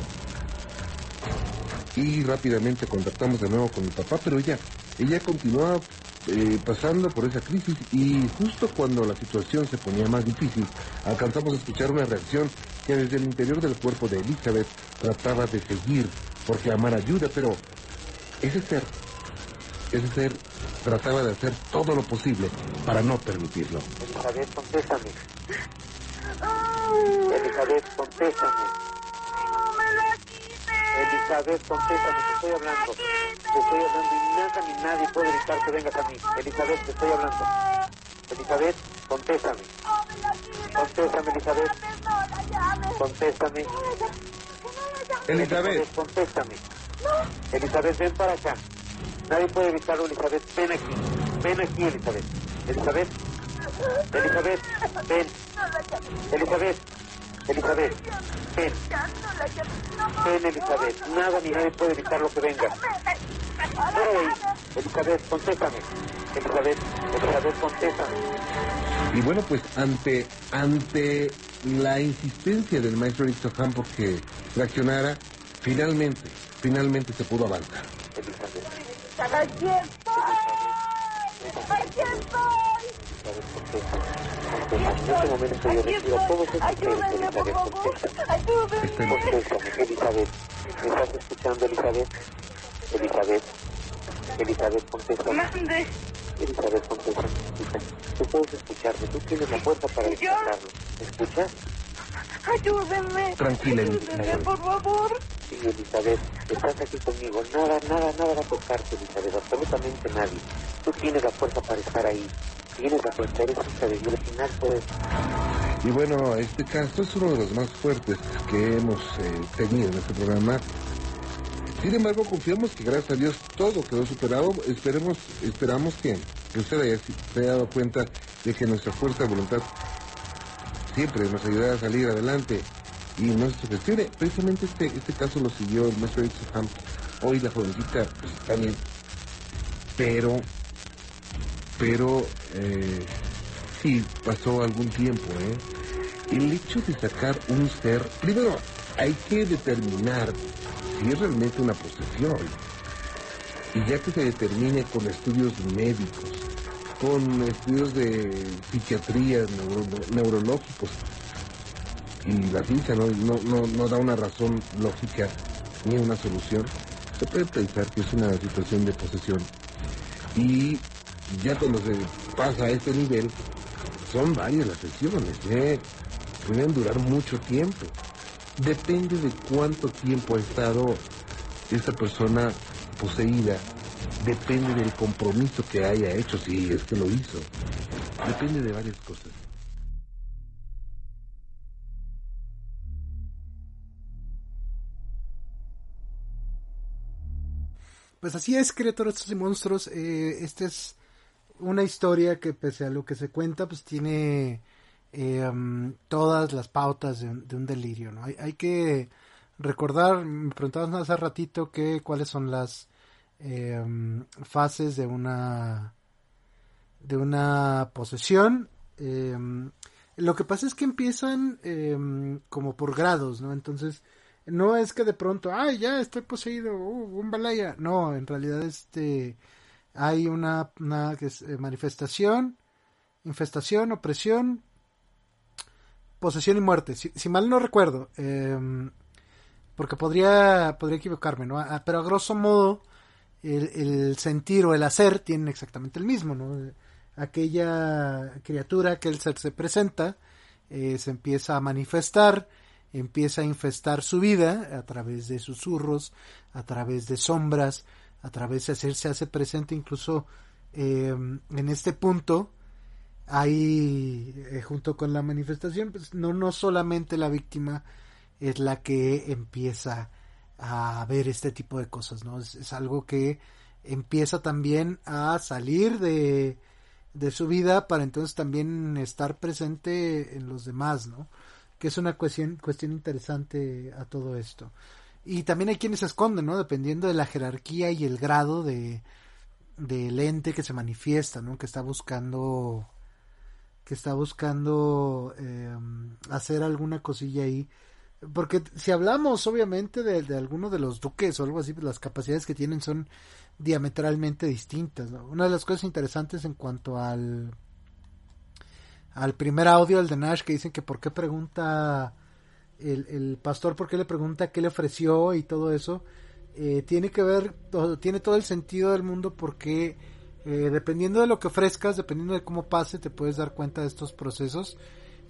Y rápidamente contactamos de nuevo con mi papá, pero ella, ella continuaba eh, pasando por esa crisis y justo cuando la situación se ponía más difícil, alcanzamos a escuchar una reacción que desde el interior del cuerpo de Elizabeth trataba de seguir por clamar ayuda, pero ese ser, ese ser trataba de hacer todo lo posible para no permitirlo. Elizabeth, contéstame. Elizabeth, contéstame. no me la quites. Elizabeth, contéstame, te estoy hablando. Te estoy hablando y nada ni nadie puede evitar que vengas a mí. Elizabeth, te estoy hablando. Elizabeth, contéstame. No me la quites. Contéstame, Elizabeth. Contéstame. Elizabeth, contéstame. Elizabeth, ven para acá. Nadie puede evitarlo, Elizabeth. Ven aquí. Ven aquí, Elizabeth. Elizabeth. Elizabeth, ven. No la llames. Elizabeth. Elizabeth, ven. Ven, Elizabeth. Nada ni nadie puede evitar lo que venga. Elizabeth, contéstame. Elizabeth, Elizabeth, contéstame. Y bueno, pues ante, ante la insistencia del maestro Ixohan porque reaccionara, finalmente, finalmente se pudo avanzar. Elizabeth. Aquí estoy. Elizabeth, contesta. Contesta. En este momento yo retiro todos estos pelos, Elizabeth, contesta. Contéstame, Elizabeth. ¿Me estás escuchando, Elizabeth? Elizabeth. Elizabeth, contesta. Mande. Elizabeth, contesta. Tú puedes escucharme, tú tienes la fuerza para. ¿Me escuchas? Ayúdenme. Tranquila, Ayúdenme, por favor. Sí, Elizabeth, estás aquí conmigo. Nada, nada, nada va a tocarte, Elizabeth. Absolutamente nadie. Tú tienes la fuerza para estar ahí. Tienes la fuerza, eres hija de Dios. Al final puedes Y bueno, este caso es uno de los más fuertes que hemos eh, tenido en este programa. Sin embargo, confiamos que gracias a Dios todo quedó superado. Esperemos, esperamos que, que usted haya, se haya dado cuenta de que nuestra fuerza de voluntad siempre nos ayudará a salir adelante y no se sugestione. Precisamente este, este caso lo siguió el maestro Ham. Hoy la jovencita pues, también. Pero, pero, eh, sí, pasó algún tiempo, ¿eh? El hecho de sacar un ser, primero hay que determinar si es realmente una posesión. Y ya que se determine con estudios médicos, con estudios de psiquiatría, neuro- neurológicos, y la ciencia no, no, no, no da una razón lógica ni una solución, se puede pensar que es una situación de posesión. Y ya cuando se pasa a este nivel, son varias las sesiones, ¿eh? pueden durar mucho tiempo. Depende de cuánto tiempo ha estado esta persona poseída, depende del compromiso que haya hecho, si es que lo hizo. Depende de varias cosas. Pues así es, criaturas y monstruos. Eh, esta es una historia que pese a lo que se cuenta, pues tiene eh, um, todas las pautas de, un- de un delirio, ¿no? Hay, hay que recordar, me preguntabas hace ratito que cuáles son las um, fases de una de una posesión. Eh, lo que pasa es que empiezan eh, como por grados, ¿no? Entonces, no es que de pronto, ay, ya estoy poseído, uh, un balaya. No, en realidad este hay una, que es, eh, manifestación, infestación, opresión, posesión y muerte. Si, mal no recuerdo, porque podría, podría equivocarme, ¿no? Ah, Pero a grosso modo, el, el sentir o el hacer tienen exactamente el mismo, ¿no? Aquella criatura, aquel ser se presenta, eh, se empieza a manifestar, empieza a infestar su vida a través de susurros, a través de sombras, a través de hacerse hace presente incluso eh, en este punto hay eh, junto con la manifestación pues no no solamente la víctima es la que empieza a ver este tipo de cosas no es, algo que empieza también a salir de de su vida para entonces también estar presente en los demás no que es una cuestión cuestión interesante a todo esto. Y también hay quienes se esconden no dependiendo de la jerarquía y el grado de del ente que se manifiesta no que está buscando que está buscando eh, hacer alguna cosilla ahí. Porque si hablamos obviamente de, de alguno de los duques o algo así, pues las capacidades que tienen son diametralmente distintas. Una de las cosas interesantes en cuanto al al primer audio, el de Nash, que dicen que por qué pregunta el, el pastor, por qué le pregunta qué le ofreció y todo eso, eh, tiene que ver, todo, tiene todo el sentido del mundo porque eh, dependiendo de lo que ofrezcas, dependiendo de cómo pase, te puedes dar cuenta de estos procesos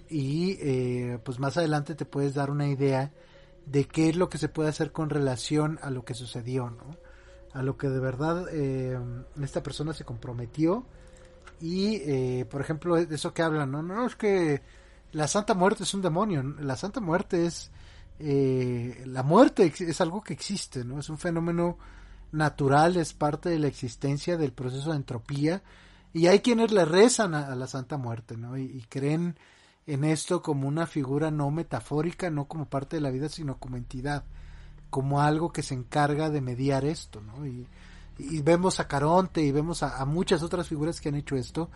y eh, pues más adelante te puedes dar una idea de qué es lo que se puede hacer con relación a lo que sucedió, ¿no? A lo que de verdad eh, esta persona se comprometió y, eh, por ejemplo, eso que hablan, ¿no? No, es que la Santa Muerte es un demonio, la Santa Muerte es... Eh, la muerte es algo que existe, ¿no? Es un fenómeno natural, es parte de la existencia del proceso de entropía y hay quienes le rezan a, la Santa Muerte, ¿no? Y creen en esto como una figura no metafórica, no como parte de la vida, sino como entidad, como algo que se encarga de mediar esto, ¿no? Y, vemos a Caronte y vemos a, muchas otras figuras que han hecho esto,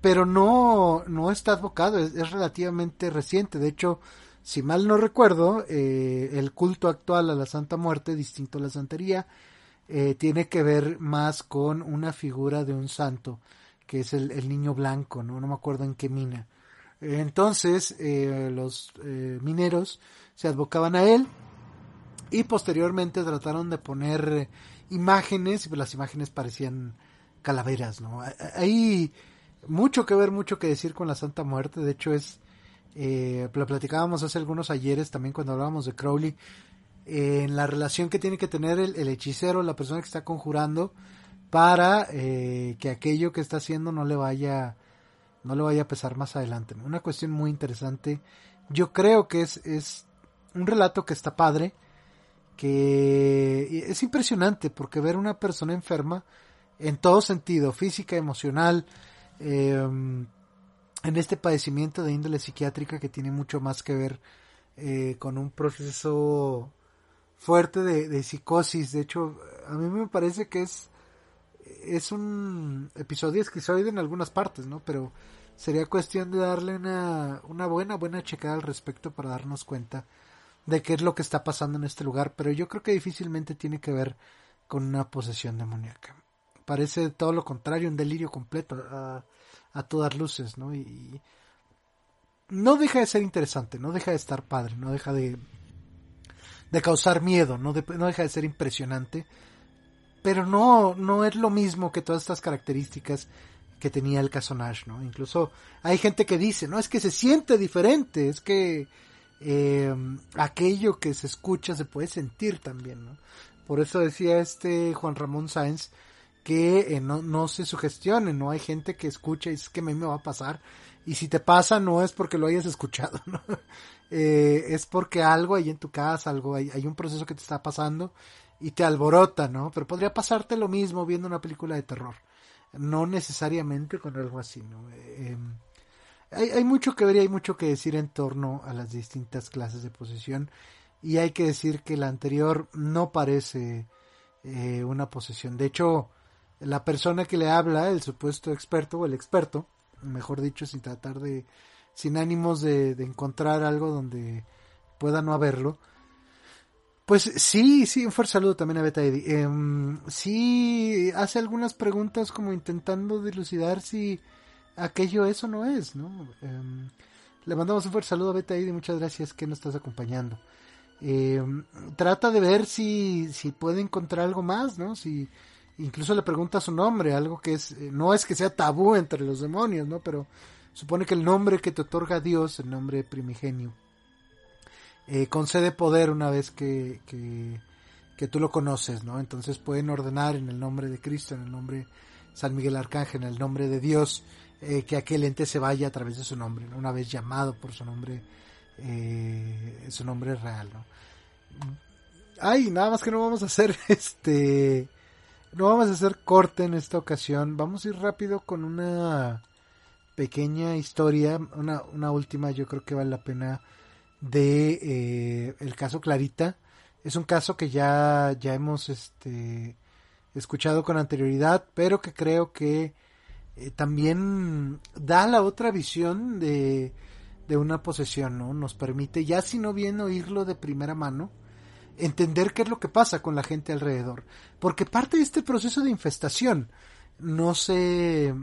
pero no, no está advocado, es, es relativamente reciente. De hecho, si mal no recuerdo, eh, el culto actual a la Santa Muerte, distinto a la santería, eh, tiene que ver más con una figura de un santo que es el, el niño blanco, ¿no? No me acuerdo en qué mina. Entonces, eh, los eh, mineros se advocaban a él y posteriormente trataron de poner eh, imágenes y las imágenes parecían calaveras, ¿no? Hay mucho que ver, mucho que decir con la Santa Muerte. De hecho, es. Eh, lo platicábamos hace algunos ayeres también cuando hablábamos de Crowley. en la relación que tiene que tener el, el, hechicero, la persona que está conjurando, para eh, que aquello que está haciendo no le vaya. No le vaya a pesar más adelante. Una cuestión muy interesante. Yo creo que es, es un relato que está padre. Que es impresionante porque ver una persona enferma en todo sentido, física, emocional, eh, en este padecimiento de índole psiquiátrica que tiene mucho más que ver eh, con un proceso fuerte de, de, psicosis. De hecho, a mí me parece que es, es un episodio esquizoide en algunas partes, ¿no? Pero sería cuestión de darle una, una buena, buena checada al respecto para darnos cuenta de qué es lo que está pasando en este lugar. Pero yo creo que difícilmente tiene que ver con una posesión demoníaca parece todo lo contrario, un delirio completo a, todas luces, ¿no? Y, no deja de ser interesante, no deja de estar padre, no deja de, de causar miedo, no, no deja de ser impresionante, pero no, no es lo mismo que todas estas características que tenía el caso ¿no? Incluso hay gente que dice, no, es que se siente diferente, es que eh, aquello que se escucha se puede sentir también, ¿no? Por eso decía este Juan Ramón Sáenz que eh, no, no se sugestionen, ¿no? Hay gente que escucha y dice que a mí me va a pasar. Y si te pasa no es porque lo hayas escuchado, ¿no? Eh, es porque algo hay en tu casa, algo hay, hay un proceso que te está pasando y te alborota, ¿no? Pero podría pasarte lo mismo viendo una película de terror. No necesariamente con algo así, ¿no? Eh, hay, hay, mucho que ver y hay mucho que decir en torno a las distintas clases de posesión. Y hay que decir que la anterior no parece eh, una posesión. De hecho, la persona que le habla, el supuesto experto o el experto, mejor dicho, sin tratar de, sin ánimos de, de encontrar algo donde pueda no haberlo, pues sí, sí, un fuerte saludo también a Beta Eddy. Eh, sí, hace algunas preguntas como intentando dilucidar si aquello eso no es, ¿no? Eh, le mandamos un fuerte saludo a Beta Eddy, muchas gracias que nos estás acompañando. Eh, trata de ver si, si puede encontrar algo más, ¿no? Si, incluso le pregunta su nombre, algo que es, eh, no es que sea tabú entre los demonios, ¿no? Pero supone que el nombre que te otorga Dios, el nombre primigenio, eh, concede poder una vez que, que, que, tú lo conoces, ¿no? Entonces pueden ordenar en el nombre de Cristo, en el nombre de San Miguel Arcángel, en el nombre de Dios, eh, que aquel ente se vaya a través de su nombre, ¿no? una vez llamado por su nombre, eh, su nombre real, ¿no? Ay, nada más que no vamos a hacer este no vamos a hacer corte en esta ocasión. Vamos a ir rápido con una pequeña historia, una, una última, yo creo que vale la pena de eh, el caso Clarita. Es un caso que ya, ya hemos este, escuchado con anterioridad, pero que creo que eh, también da la otra visión de, de una posesión, ¿no? Nos permite, ya si no bien oírlo de primera mano, entender qué es lo que pasa con la gente alrededor. Porque parte de este proceso de infestación no se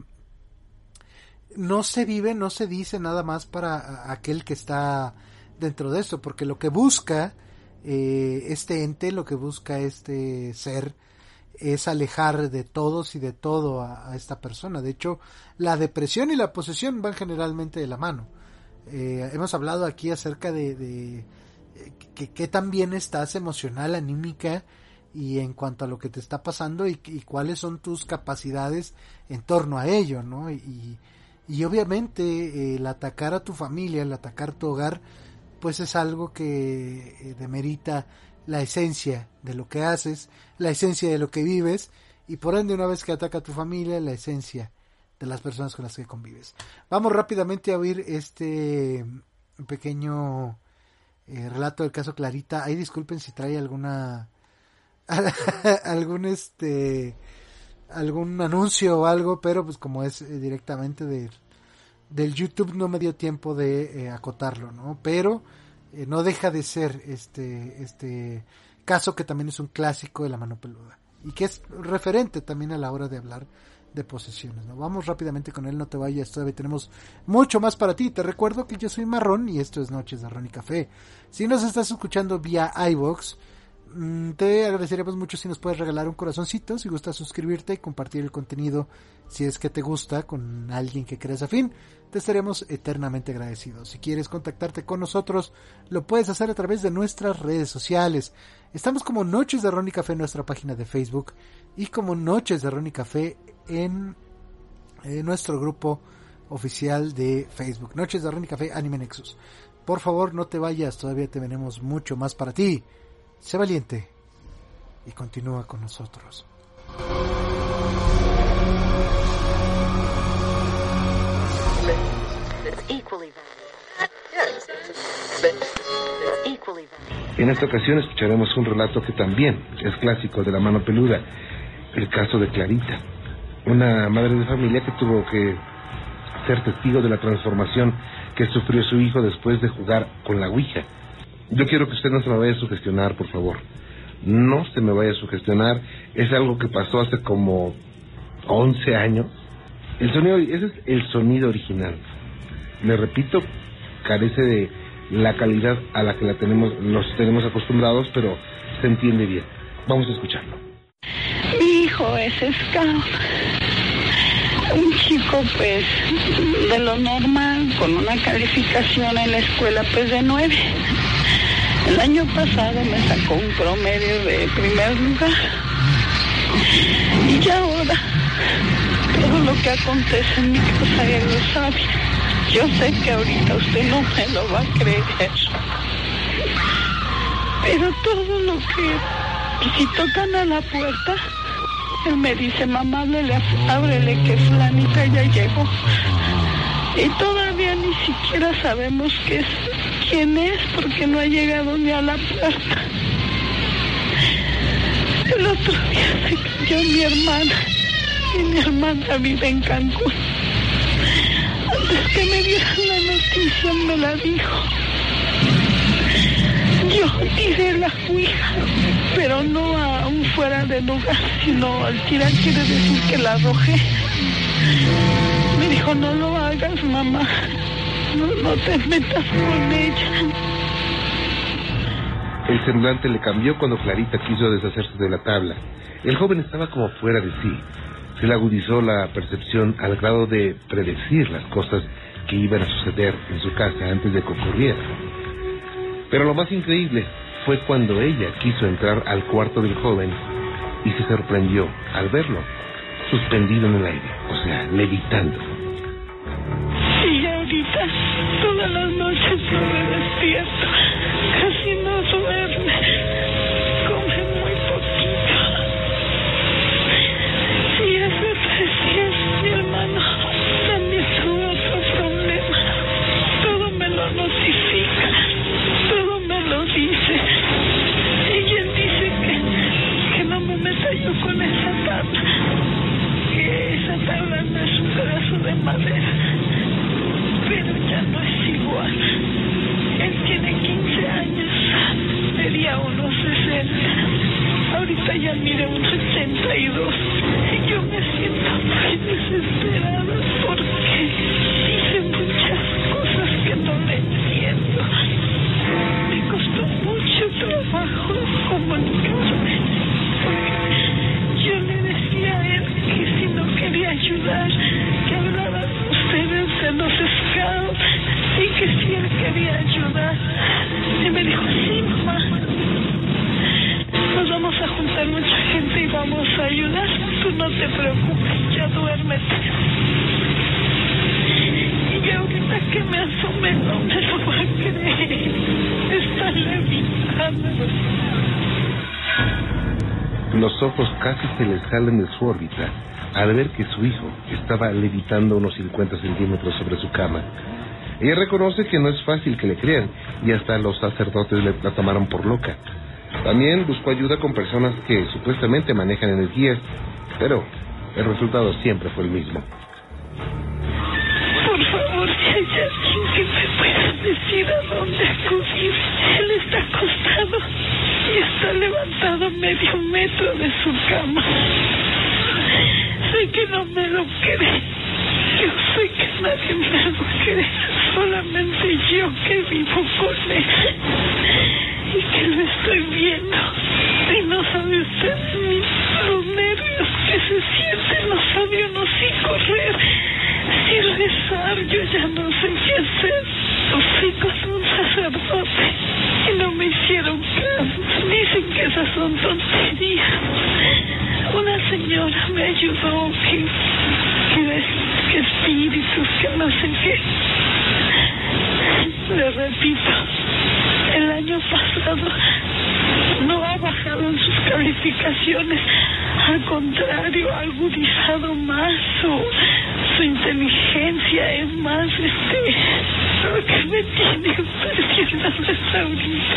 no se vive, no se dice nada más para aquel que está dentro de esto, porque lo que busca eh, este ente, lo que busca este ser, es alejar de todos y de todo a, a, esta persona. De hecho, la depresión y la posesión van generalmente de la mano. Eh, hemos hablado aquí acerca de, de que, que tan bien estás emocional, anímica y en cuanto a lo que te está pasando y, cuáles son tus capacidades en torno a ello, ¿no? Y, obviamente el atacar a tu familia, el atacar tu hogar, pues es algo que eh, demerita la esencia de lo que haces, la esencia de lo que vives y por ende una vez que ataca a tu familia, la esencia de las personas con las que convives. Vamos rápidamente a oír este pequeño eh, relato del caso Clarita. Ahí disculpen si trae alguna algún este algún anuncio o algo, pero pues como es eh, directamente de, del YouTube no me dio tiempo de eh, acotarlo, ¿no? Pero eh, no deja de ser este este caso que también es un clásico de la mano peluda y que es referente también a la hora de hablar de posesiones. ¿no? Vamos rápidamente con él, no te vayas, todavía tenemos mucho más para ti. Te recuerdo que yo soy Marrón y esto es Noches de Ron y Café. Si nos estás escuchando vía iBox, te agradeceríamos mucho si nos puedes regalar un corazoncito, si gustas suscribirte y compartir el contenido si es que te gusta con alguien que creas afín. Te estaríamos eternamente agradecidos. Si quieres contactarte con nosotros, lo puedes hacer a través de nuestras redes sociales. Estamos como Noches de Ron y Café en nuestra página de Facebook y como Noches de Ron y Café en, en nuestro grupo oficial de Facebook. Noches de Ron y Café Anime Nexus. Por favor, no te vayas, todavía tenemos mucho más para ti. Sé valiente y continúa con nosotros. En esta ocasión escucharemos un relato que también es clásico de la mano peluda, el caso de Clarita, una madre de familia que tuvo que ser testigo de la transformación que sufrió su hijo después de jugar con la Ouija. Yo quiero que usted no se me vaya a sugestionar, por favor. No se me vaya a sugestionar. Es algo que pasó hace como 11 años. El sonido, ese es el sonido original. Le repito, carece de la calidad a la que la tenemos, nos tenemos acostumbrados, pero se entiende bien. Vamos a escucharlo. Mi hijo es scout. Un chico, pues, de lo normal, con una calificación en la escuela, pues, de nueve. El año pasado me sacó un promedio de primer lugar. Y ahora, todo lo que acontece en mi casa, él lo sabe. Yo sé que ahorita usted no me lo va a creer. Pero todo lo que... Si tocan a la puerta, él me dice, mamá, ábrele, ábrele que flanita ya llegó. Y todavía ni siquiera sabemos qué es, quién es porque no ha llegado ni a la puerta. El otro día se cayó mi hermana y mi hermana vive en Cancún. Antes que me dieran la noticia me la dijo. Yo tiré la ouija, pero no aún fuera de lugar, sino al tirar quiere decir que la arrojé. Me dijo, no lo hagas, mamá. No, no te metas con ella. El semblante le cambió cuando Clarita quiso deshacerse de la tabla. El joven estaba como fuera de sí. Se le agudizó la percepción al grado de predecir las cosas que iban a suceder en su casa antes de que ocurriera. Pero lo más increíble fue cuando ella quiso entrar al cuarto del joven y se sorprendió al verlo suspendido en el aire, o sea, levitando. Y ahorita, todas las noches yo me despierto. Casi no duerme. Ya mide unos 82. Y yo me siento muy desesperada porque dice muchas cosas que no le entiendo. Me costó mucho trabajo comunicarme. Yo le decía a él que si no quería ayudar, que hablaran ustedes de los scouts y que si él quería ayudar. Y me dijo. Vamos a juntar mucha gente y vamos a ayudar. Tú no te preocupes, ya duérmete. Y ahorita que me asomé no me lo va a creer. Está levitando. Los ojos casi se le salen de su órbita al ver que su hijo estaba levitando unos 50 centímetros sobre su cama. Ella reconoce que no es fácil que le crean y hasta los sacerdotes la tomaron por loca. También buscó ayuda con personas que supuestamente manejan energías, pero el resultado siempre fue el mismo. Por favor, si hay alguien que me pueda decir a dónde acudir. Él está acostado y está levantado medio metro de su cama. sé que no me lo cree. Yo sé que nadie me lo cree. Solamente yo que vivo con él. Y que lo estoy viendo. Y no sabe usted los nervios que se sienten. No sabe uno si correr, si rezar. Yo ya no sé qué hacer. Fui con un sacerdote y no me hicieron caso. Dicen que esas son tonterías. Una señora me ayudó que, que, que espíritus, que no sé qué. Le repito, el año pasado no ha bajado en sus calificaciones. Al contrario, ha agudizado más su, su inteligencia, es más, este, lo que me tiene impresionado es ahorita.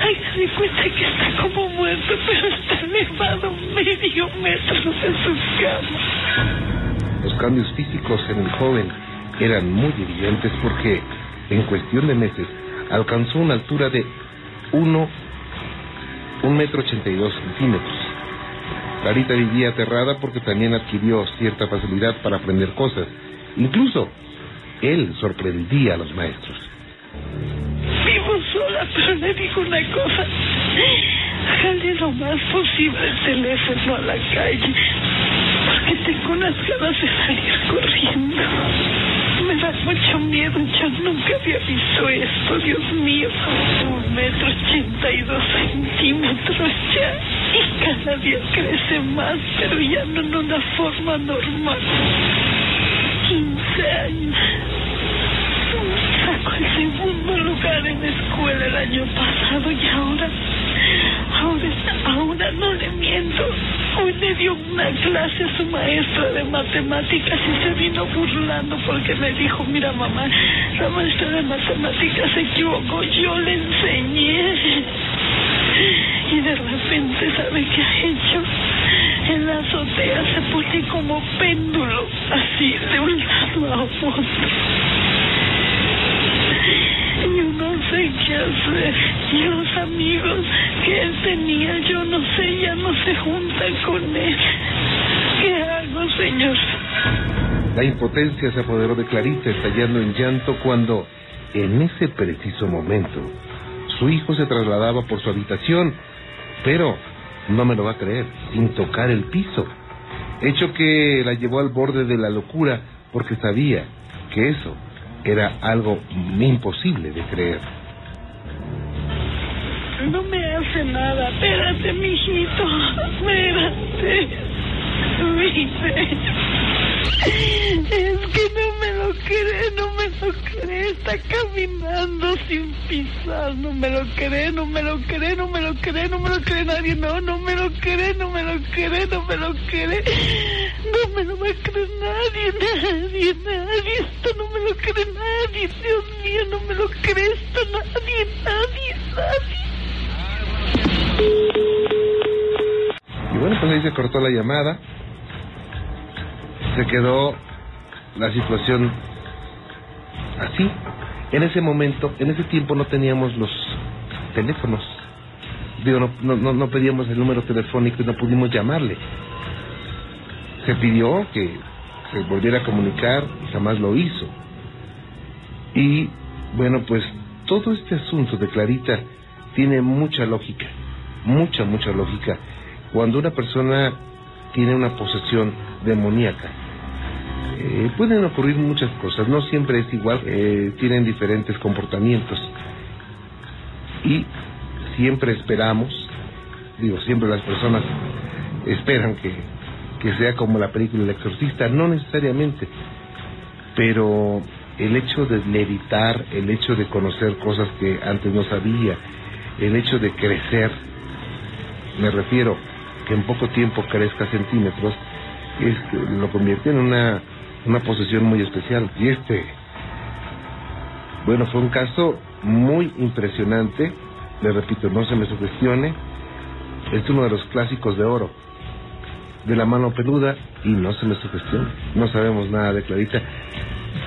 Hágase cuenta que está como muerto, pero está elevado medio metro de su cama. Los cambios físicos en el joven eran muy evidentes porque en cuestión de meses alcanzó una altura de 1 un metro ochenta y dos centímetros. Clarita vivía aterrada porque también adquirió cierta facilidad para aprender cosas. Incluso él sorprendía a los maestros. Vivo sola, pero le digo una cosa. Jale lo más posible el teléfono a la calle. Porque tengo unas ganas de salir corriendo. Me da mucho miedo. Yo nunca había visto esto, Dios mío. Un metro ochenta y dos centímetros ya. Y cada día crece más, pero ya no en una forma normal. 15 años. Sacó el segundo lugar en la escuela el año pasado y ahora, ahora, ahora no le miento. Hoy le dio una clase a su maestra de matemáticas y se vino burlando porque me dijo, mira mamá, la maestra de matemáticas se equivocó, yo le enseñé. Y de repente, ¿sabe qué ha hecho? En la azotea se pone como péndulo, así, de un lado a otro. Yo no sé qué hacer. Y los amigos que él tenía, yo no sé, ya no se juntan con él. ¿Qué hago, señor? La impotencia se apoderó de Clarita, estallando en llanto cuando, en ese preciso momento, su hijo se trasladaba por su habitación, pero, no me lo va a creer, sin tocar el piso. Hecho que la llevó al borde de la locura porque sabía que eso era algo imposible de creer. No me hace nada. Espérate, mijito. Espérate. Es que no me lo cree, no me lo cree. Está caminando sin pisar. No me lo cree, no me lo cree, no me lo cree, no me lo cree nadie. No, no me lo cree, no me lo cree, no me lo cree. No me lo va a creer nadie, nadie, nadie. Esto no me lo cree nadie. Dios mío, no me lo cree esto nadie, nadie, nadie. Y bueno, pues ahí se cortó la llamada. Se quedó la situación así. En ese momento, en ese tiempo no teníamos los teléfonos. Digo, no, no, no, pedíamos el número telefónico y no pudimos llamarle. Se pidió que se volviera a comunicar y jamás lo hizo. Y bueno, pues todo este asunto de Clarita tiene mucha lógica, mucha, mucha lógica. Cuando una persona tiene una posesión demoníaca, eh, pueden ocurrir muchas cosas, no siempre es igual, eh, tienen diferentes comportamientos. Y siempre esperamos, digo, siempre las personas esperan que, que sea como la película El Exorcista, no necesariamente, pero el hecho de levitar, el hecho de conocer cosas que antes no sabía, el hecho de crecer, me refiero que en poco tiempo crezca centímetros, es, lo convierte en una, una posesión muy especial. Y este, bueno, fue un caso muy impresionante, le repito, no se me sugestione, es uno de los clásicos de oro, de la mano peluda, y no se me sugestione, no sabemos nada de Clarita.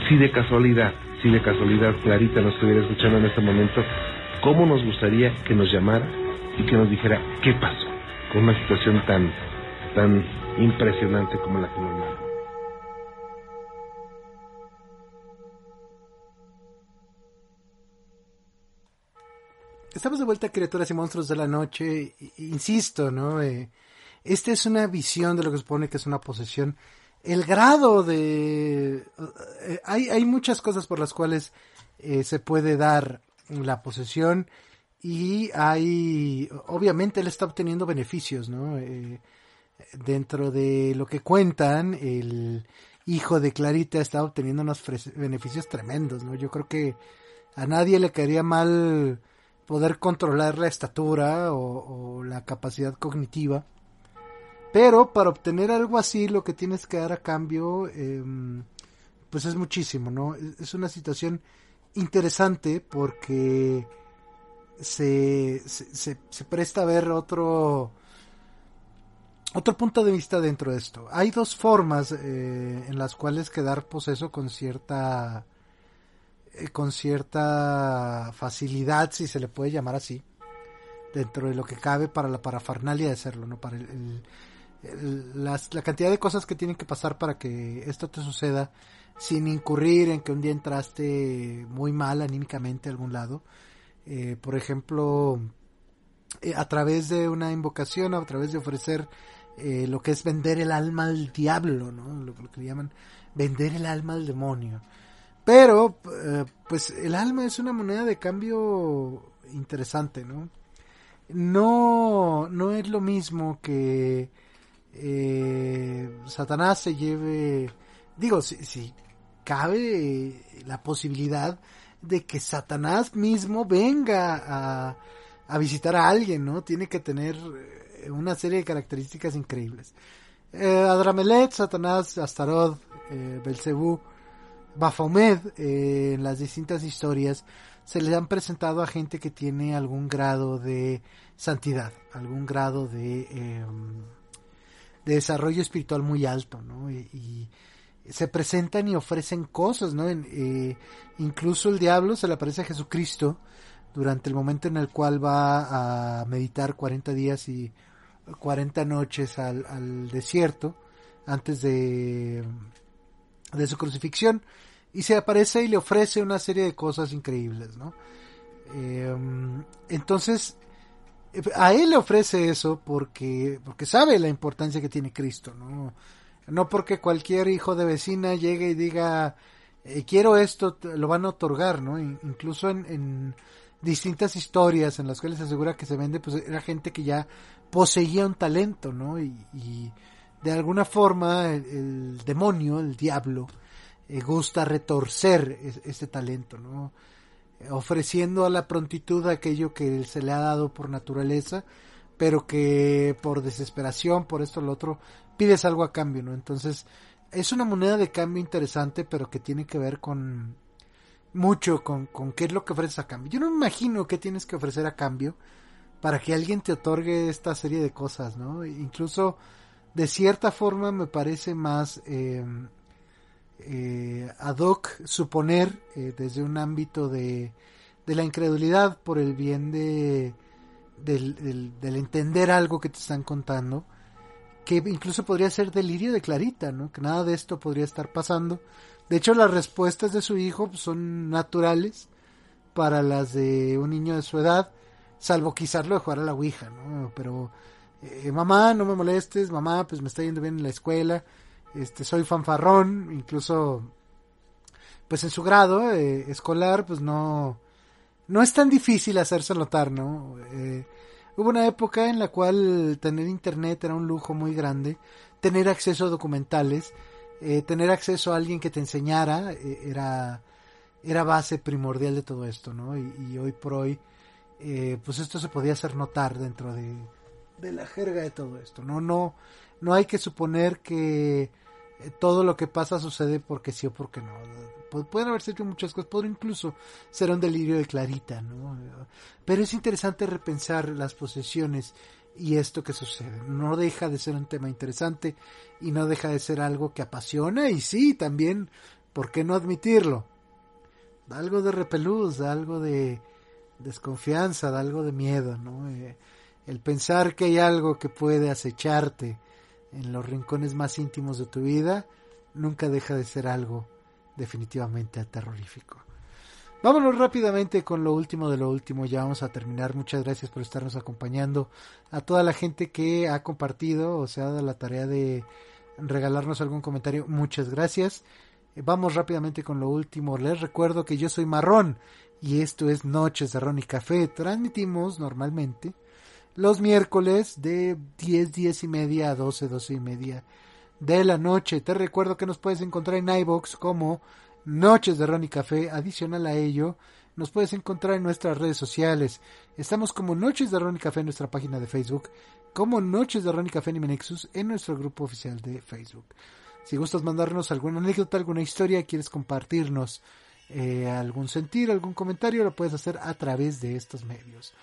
Si de casualidad, si de casualidad Clarita nos estuviera escuchando en este momento, ¿cómo nos gustaría que nos llamara y que nos dijera qué pasó con una situación tan, tan impresionante como la que nos Estamos de vuelta a Criaturas y Monstruos de la Noche. Insisto, ¿no? Eh, esta es una visión de lo que supone que es una posesión. El grado de... eh, hay, hay muchas cosas por las cuales eh, se puede dar la posesión y hay... Obviamente él está obteniendo beneficios, ¿no? Eh, dentro de lo que cuentan, el hijo de Clarita está obteniendo unos beneficios tremendos, ¿no? Yo creo que a nadie le caería mal poder controlar la estatura o, la capacidad cognitiva. Pero para obtener algo así, lo que tienes que dar a cambio, em, pues es muchísimo, ¿no? Es una situación interesante porque se, se, se- se presta a ver otro, otro punto de vista dentro de esto. Hay dos formas eh, en las cuales quedar poseso con cierta con cierta facilidad, si se le puede llamar así, dentro de lo que cabe para la parafernalia de hacerlo, ¿no? Para el, las- la cantidad de cosas que tienen que pasar para que esto te suceda sin incurrir en que un día entraste muy mal anímicamente a algún lado. Eh, por ejemplo, eh, a través de una invocación, a través de ofrecer eh, lo que es vender el alma al diablo, ¿no? Lo, lo que le llaman vender el alma al demonio. Pero, eh, pues el alma es una moneda de cambio interesante, ¿no? No, no es lo mismo que eh, Satanás se lleve, digo, si, cabe la posibilidad de que Satanás mismo venga a, a visitar a alguien, ¿no? Tiene que tener eh, una serie de características increíbles. Eh, Adramelech, Satanás, Astaroth, eh, Belcebú, Baphomet, eh, en las distintas historias, se les han presentado a gente que tiene algún grado de santidad, algún grado de, eh, de desarrollo espiritual muy alto, ¿no? Y, se presentan y ofrecen cosas, ¿no? Eh, incluso el diablo se le aparece a Jesucristo durante el momento en el cual va a meditar 40 días y 40 noches al desierto antes de, de su crucifixión y se aparece y le ofrece una serie de cosas increíbles, ¿no? Eh, entonces, a él le ofrece eso porque, porque sabe la importancia que tiene Cristo, ¿no? No porque cualquier hijo de vecina llegue y diga, eh, quiero esto, lo van a otorgar, ¿no? In- Incluso en, en distintas historias en las cuales se asegura que se vende, pues era gente que ya poseía un talento, ¿no? Y de alguna forma el, demonio, el diablo, eh, gusta retorcer es- este talento, ¿no? Ofreciendo a la prontitud aquello que se le ha dado por naturaleza, pero que por desesperación, por esto o lo otro, pides algo a cambio, ¿no? Entonces, es una moneda de cambio interesante, pero que tiene que ver con mucho con, con qué es lo que ofreces a cambio. Yo no me imagino qué tienes que ofrecer a cambio para que alguien te otorgue esta serie de cosas, ¿no? Incluso, de cierta forma, me parece más eh, eh, ad hoc suponer eh, desde un ámbito de, de la incredulidad por el bien de del, del, del entender algo que te están contando que incluso podría ser delirio de Clarita, ¿no? Que nada de esto podría estar pasando. De hecho, las respuestas de su hijo pues, son naturales para las de un niño de su edad, salvo quizás lo de jugar a la Ouija, ¿no? Pero, eh, mamá, no me molestes, mamá, pues me está yendo bien en la escuela, este, soy fanfarrón, incluso, pues en su grado eh, escolar, pues no, no es tan difícil hacerse notar, ¿no? Eh, hubo una época en la cual tener internet era un lujo muy grande, tener acceso a documentales, eh, tener acceso a alguien que te enseñara era era base primordial de todo esto, ¿no? Y, hoy por hoy, pues esto se podía hacer notar dentro de, de la jerga de todo esto, ¿no? No, no hay que suponer que eh, todo lo que pasa sucede porque sí o porque no. Pu- Pueden haber sido muchas cosas, podría incluso ser un delirio de Clarita, ¿no? Pero es interesante repensar las posesiones y esto que sucede. No deja de ser un tema interesante y no deja de ser algo que apasiona y sí, también, ¿por qué no admitirlo? Da algo de repelús, da algo de desconfianza, da algo de miedo, ¿no? Eh, el pensar que hay algo que puede acecharte en los rincones más íntimos de tu vida, nunca deja de ser algo definitivamente terrorífico. Vámonos rápidamente con lo último de lo último, ya vamos a terminar. Muchas gracias por estarnos acompañando. A toda la gente que ha compartido o se ha dado la tarea de regalarnos algún comentario, muchas gracias. Eh, Vamos rápidamente con lo último. Les recuerdo que yo soy Marrón y esto es Noches de Ron y Café. Transmitimos normalmente los miércoles de 10, 10 y media a 12, 12 y media de la noche. Te recuerdo que nos puedes encontrar en iBox como Noches de Ron y Café. Adicional a ello, nos puedes encontrar en nuestras redes sociales. Estamos como Noches de Ron y Café en nuestra página de Facebook, como Noches de Ron y Café Nexus en nuestro grupo oficial de Facebook. Si gustas mandarnos alguna anécdota, alguna historia, quieres compartirnos eh, algún sentir, algún comentario, lo puedes hacer a través de estos medios.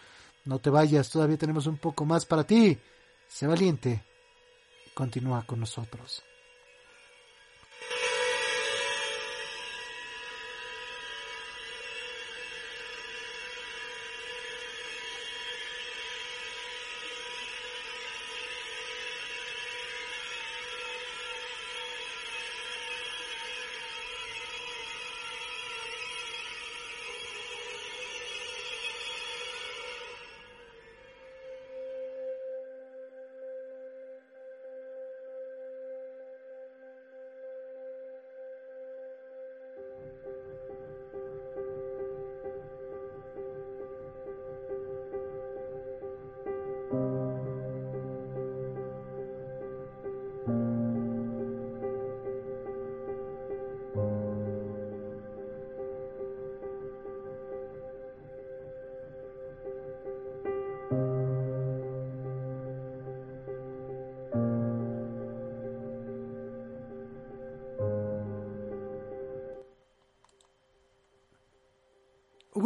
No te vayas, todavía tenemos un poco más para ti. Sé valiente. Continúa con nosotros.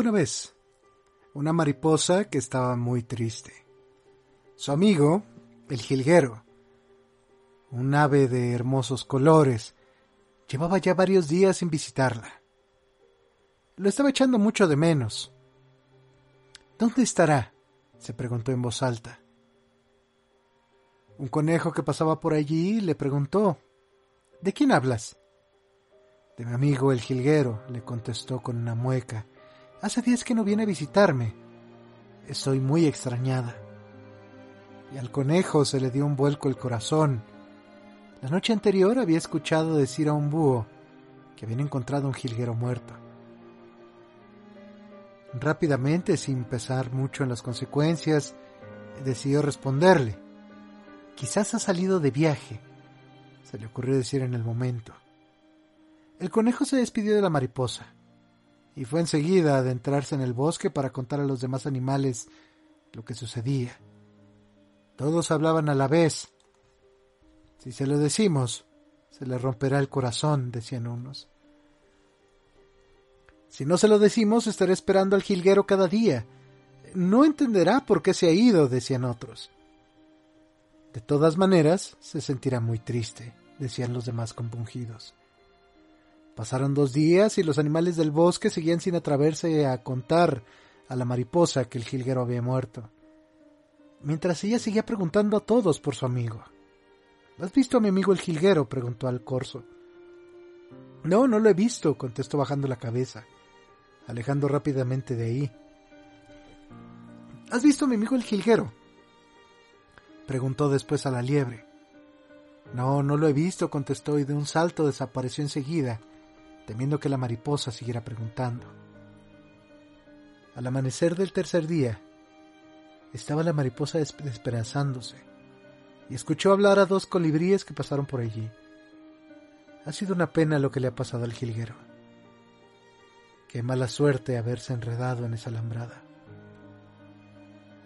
Una vez una mariposa que estaba muy triste. Su amigo, el jilguero, un ave de hermosos colores, llevaba ya varios días sin visitarla. Lo estaba echando mucho de menos. ¿Dónde estará? se preguntó en voz alta. Un conejo que pasaba por allí le preguntó ¿De quién hablas? De mi amigo el jilguero, le contestó con una mueca. Hace días que no viene a visitarme. Estoy muy extrañada. Y al conejo se le dio un vuelco el corazón. La noche anterior había escuchado decir a un búho que habían encontrado un jilguero muerto. Rápidamente, sin pensar mucho en las consecuencias, decidió responderle. Quizás ha salido de viaje, se le ocurrió decir en el momento. El conejo se despidió de la mariposa y fue enseguida a adentrarse en el bosque para contar a los demás animales lo que sucedía. Todos hablaban a la vez. Si se lo decimos, se le romperá el corazón, decían unos. Si no se lo decimos, estará esperando al jilguero cada día. No entenderá por qué se ha ido, decían otros. De todas maneras, se sentirá muy triste, decían los demás compungidos. Pasaron dos días y los animales del bosque seguían sin atreverse a contar a la mariposa que el jilguero había muerto. Mientras ella seguía preguntando a todos por su amigo. ¿Has visto a mi amigo el jilguero? preguntó al corzo. No, no lo he visto, contestó bajando la cabeza, alejando rápidamente de ahí. ¿Has visto a mi amigo el jilguero? preguntó después a la liebre. No, no lo he visto, contestó y de un salto desapareció enseguida, temiendo que la mariposa siguiera preguntando. Al amanecer del tercer día, estaba la mariposa desesperanzándose y escuchó hablar a dos colibríes que pasaron por allí. Ha sido una pena lo que le ha pasado al jilguero. Qué mala suerte haberse enredado en esa alambrada.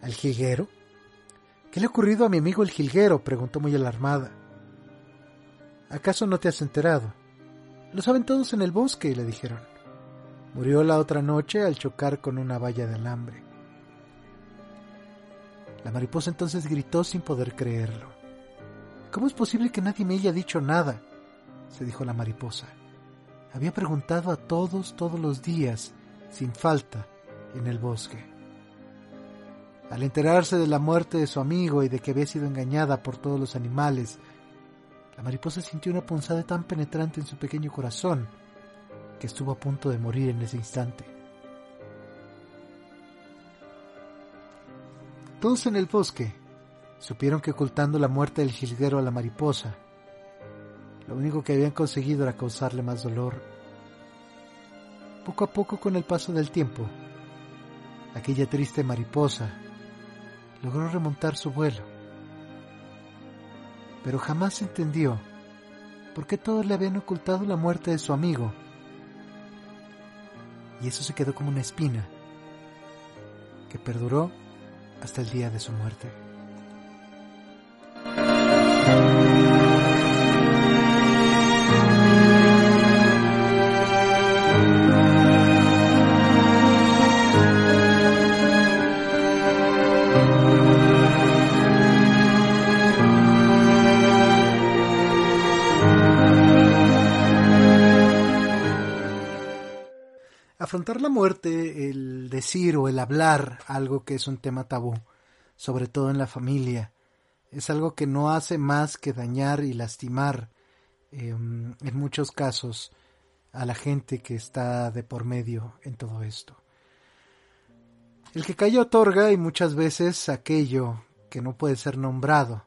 ¿Al jilguero? ¿Qué le ha ocurrido a mi amigo el jilguero? preguntó muy alarmada. ¿Acaso no te has enterado? Lo saben todos en el bosque, le dijeron. Murió la otra noche al chocar con una valla de alambre. La mariposa entonces gritó sin poder creerlo. ¿Cómo es posible que nadie me haya dicho nada? se dijo la mariposa. Había preguntado a todos todos los días, sin falta, en el bosque. Al enterarse de la muerte de su amigo y de que había sido engañada por todos los animales La mariposa sintió una punzada tan penetrante en su pequeño corazón que estuvo a punto de morir en ese instante. Todos en el bosque supieron que ocultando la muerte del jilguero a la mariposa, lo único que habían conseguido era causarle más dolor. Poco a poco con el paso del tiempo, aquella triste mariposa logró remontar su vuelo, pero jamás entendió por qué todos le habían ocultado la muerte de su amigo. Y eso se quedó como una espina que perduró hasta el día de su muerte. Afrontar la muerte, el decir o el hablar algo que es un tema tabú, sobre todo en la familia, es algo que no hace más que dañar y lastimar em, en muchos casos a la gente que está de por medio en todo esto. El que calla otorga y muchas veces aquello que no puede ser nombrado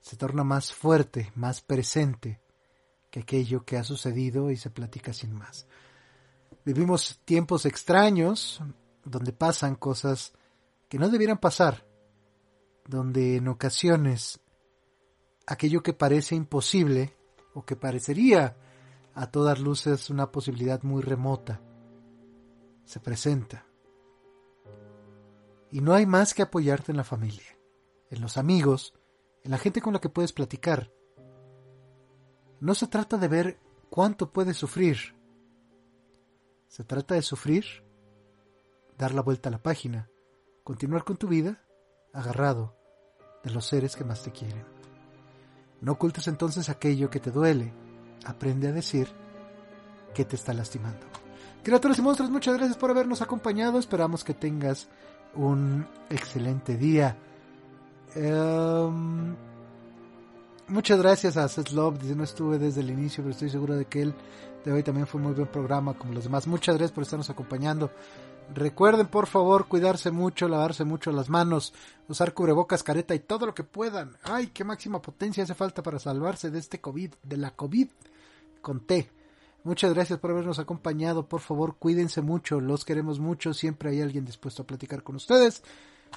se torna más fuerte, más presente que aquello que ha sucedido y se platica sin más. Vivimos tiempos extraños donde pasan cosas que no debieran pasar, donde en ocasiones aquello que parece imposible o que parecería a todas luces una posibilidad muy remota se presenta. Y no hay más que apoyarte en la familia, en los amigos, en la gente con la que puedes platicar. No se trata de ver cuánto puedes sufrir, se trata de sufrir, dar la vuelta a la página, continuar con tu vida agarrado de los seres que más te quieren. No ocultes entonces aquello que te duele. Aprende a decir que te está lastimando. Criaturas y monstruos, muchas gracias por habernos acompañado. Esperamos que tengas un excelente día. Em, muchas gracias a Seth Love. Dice, no estuve desde el inicio, pero estoy seguro de que él de hoy también fue muy buen programa como los demás. Muchas gracias por estarnos acompañando. Recuerden por favor cuidarse mucho, lavarse mucho las manos, usar cubrebocas, careta y todo lo que puedan. Ay, qué máxima potencia hace falta para salvarse de este COVID, de la COVID con T. Muchas gracias por habernos acompañado. Por favor, cuídense mucho, los queremos mucho. Siempre hay alguien dispuesto a platicar con ustedes.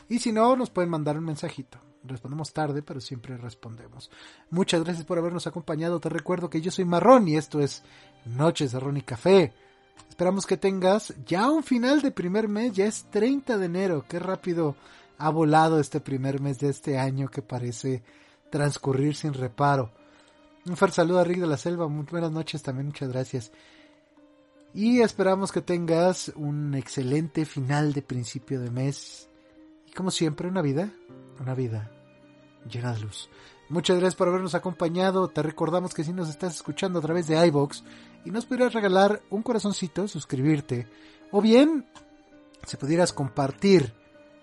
Y si no, nos pueden mandar un mensajito. Respondemos tarde, pero siempre respondemos. Muchas gracias por habernos acompañado. Te recuerdo que yo soy Marrón y esto es Noches de Ron y Café. Esperamos que tengas ya un final de primer mes, ya es 30 de enero. Qué rápido ha volado este primer mes de este año que parece transcurrir sin reparo. Un fuerte saludo a Rick de la Selva, muy buenas noches también, muchas gracias. Y esperamos que tengas un excelente final de principio de mes. Y como siempre, una vida una vida llena de luz. Muchas gracias por habernos acompañado. Te recordamos que si nos estás escuchando a través de iBox y nos pudieras regalar un corazoncito, suscribirte, o bien si pudieras compartir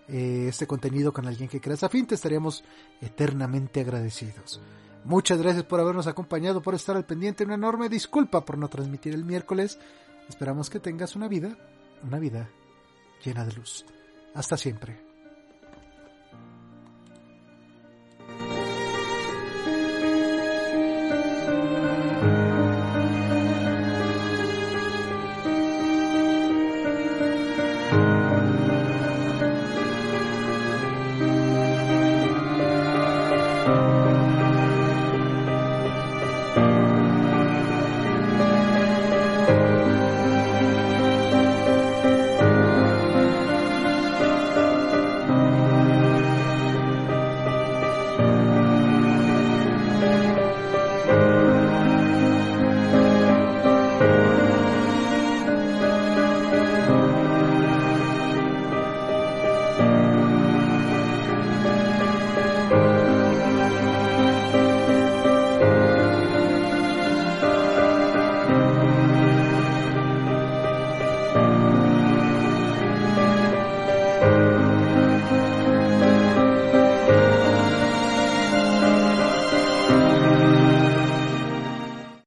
eh, este contenido con alguien que creas afín, te estaríamos eternamente agradecidos. Muchas gracias por habernos acompañado, por estar al pendiente. Una enorme disculpa por no transmitir el miércoles. Esperamos que tengas una vida, una vida llena de luz. Hasta siempre.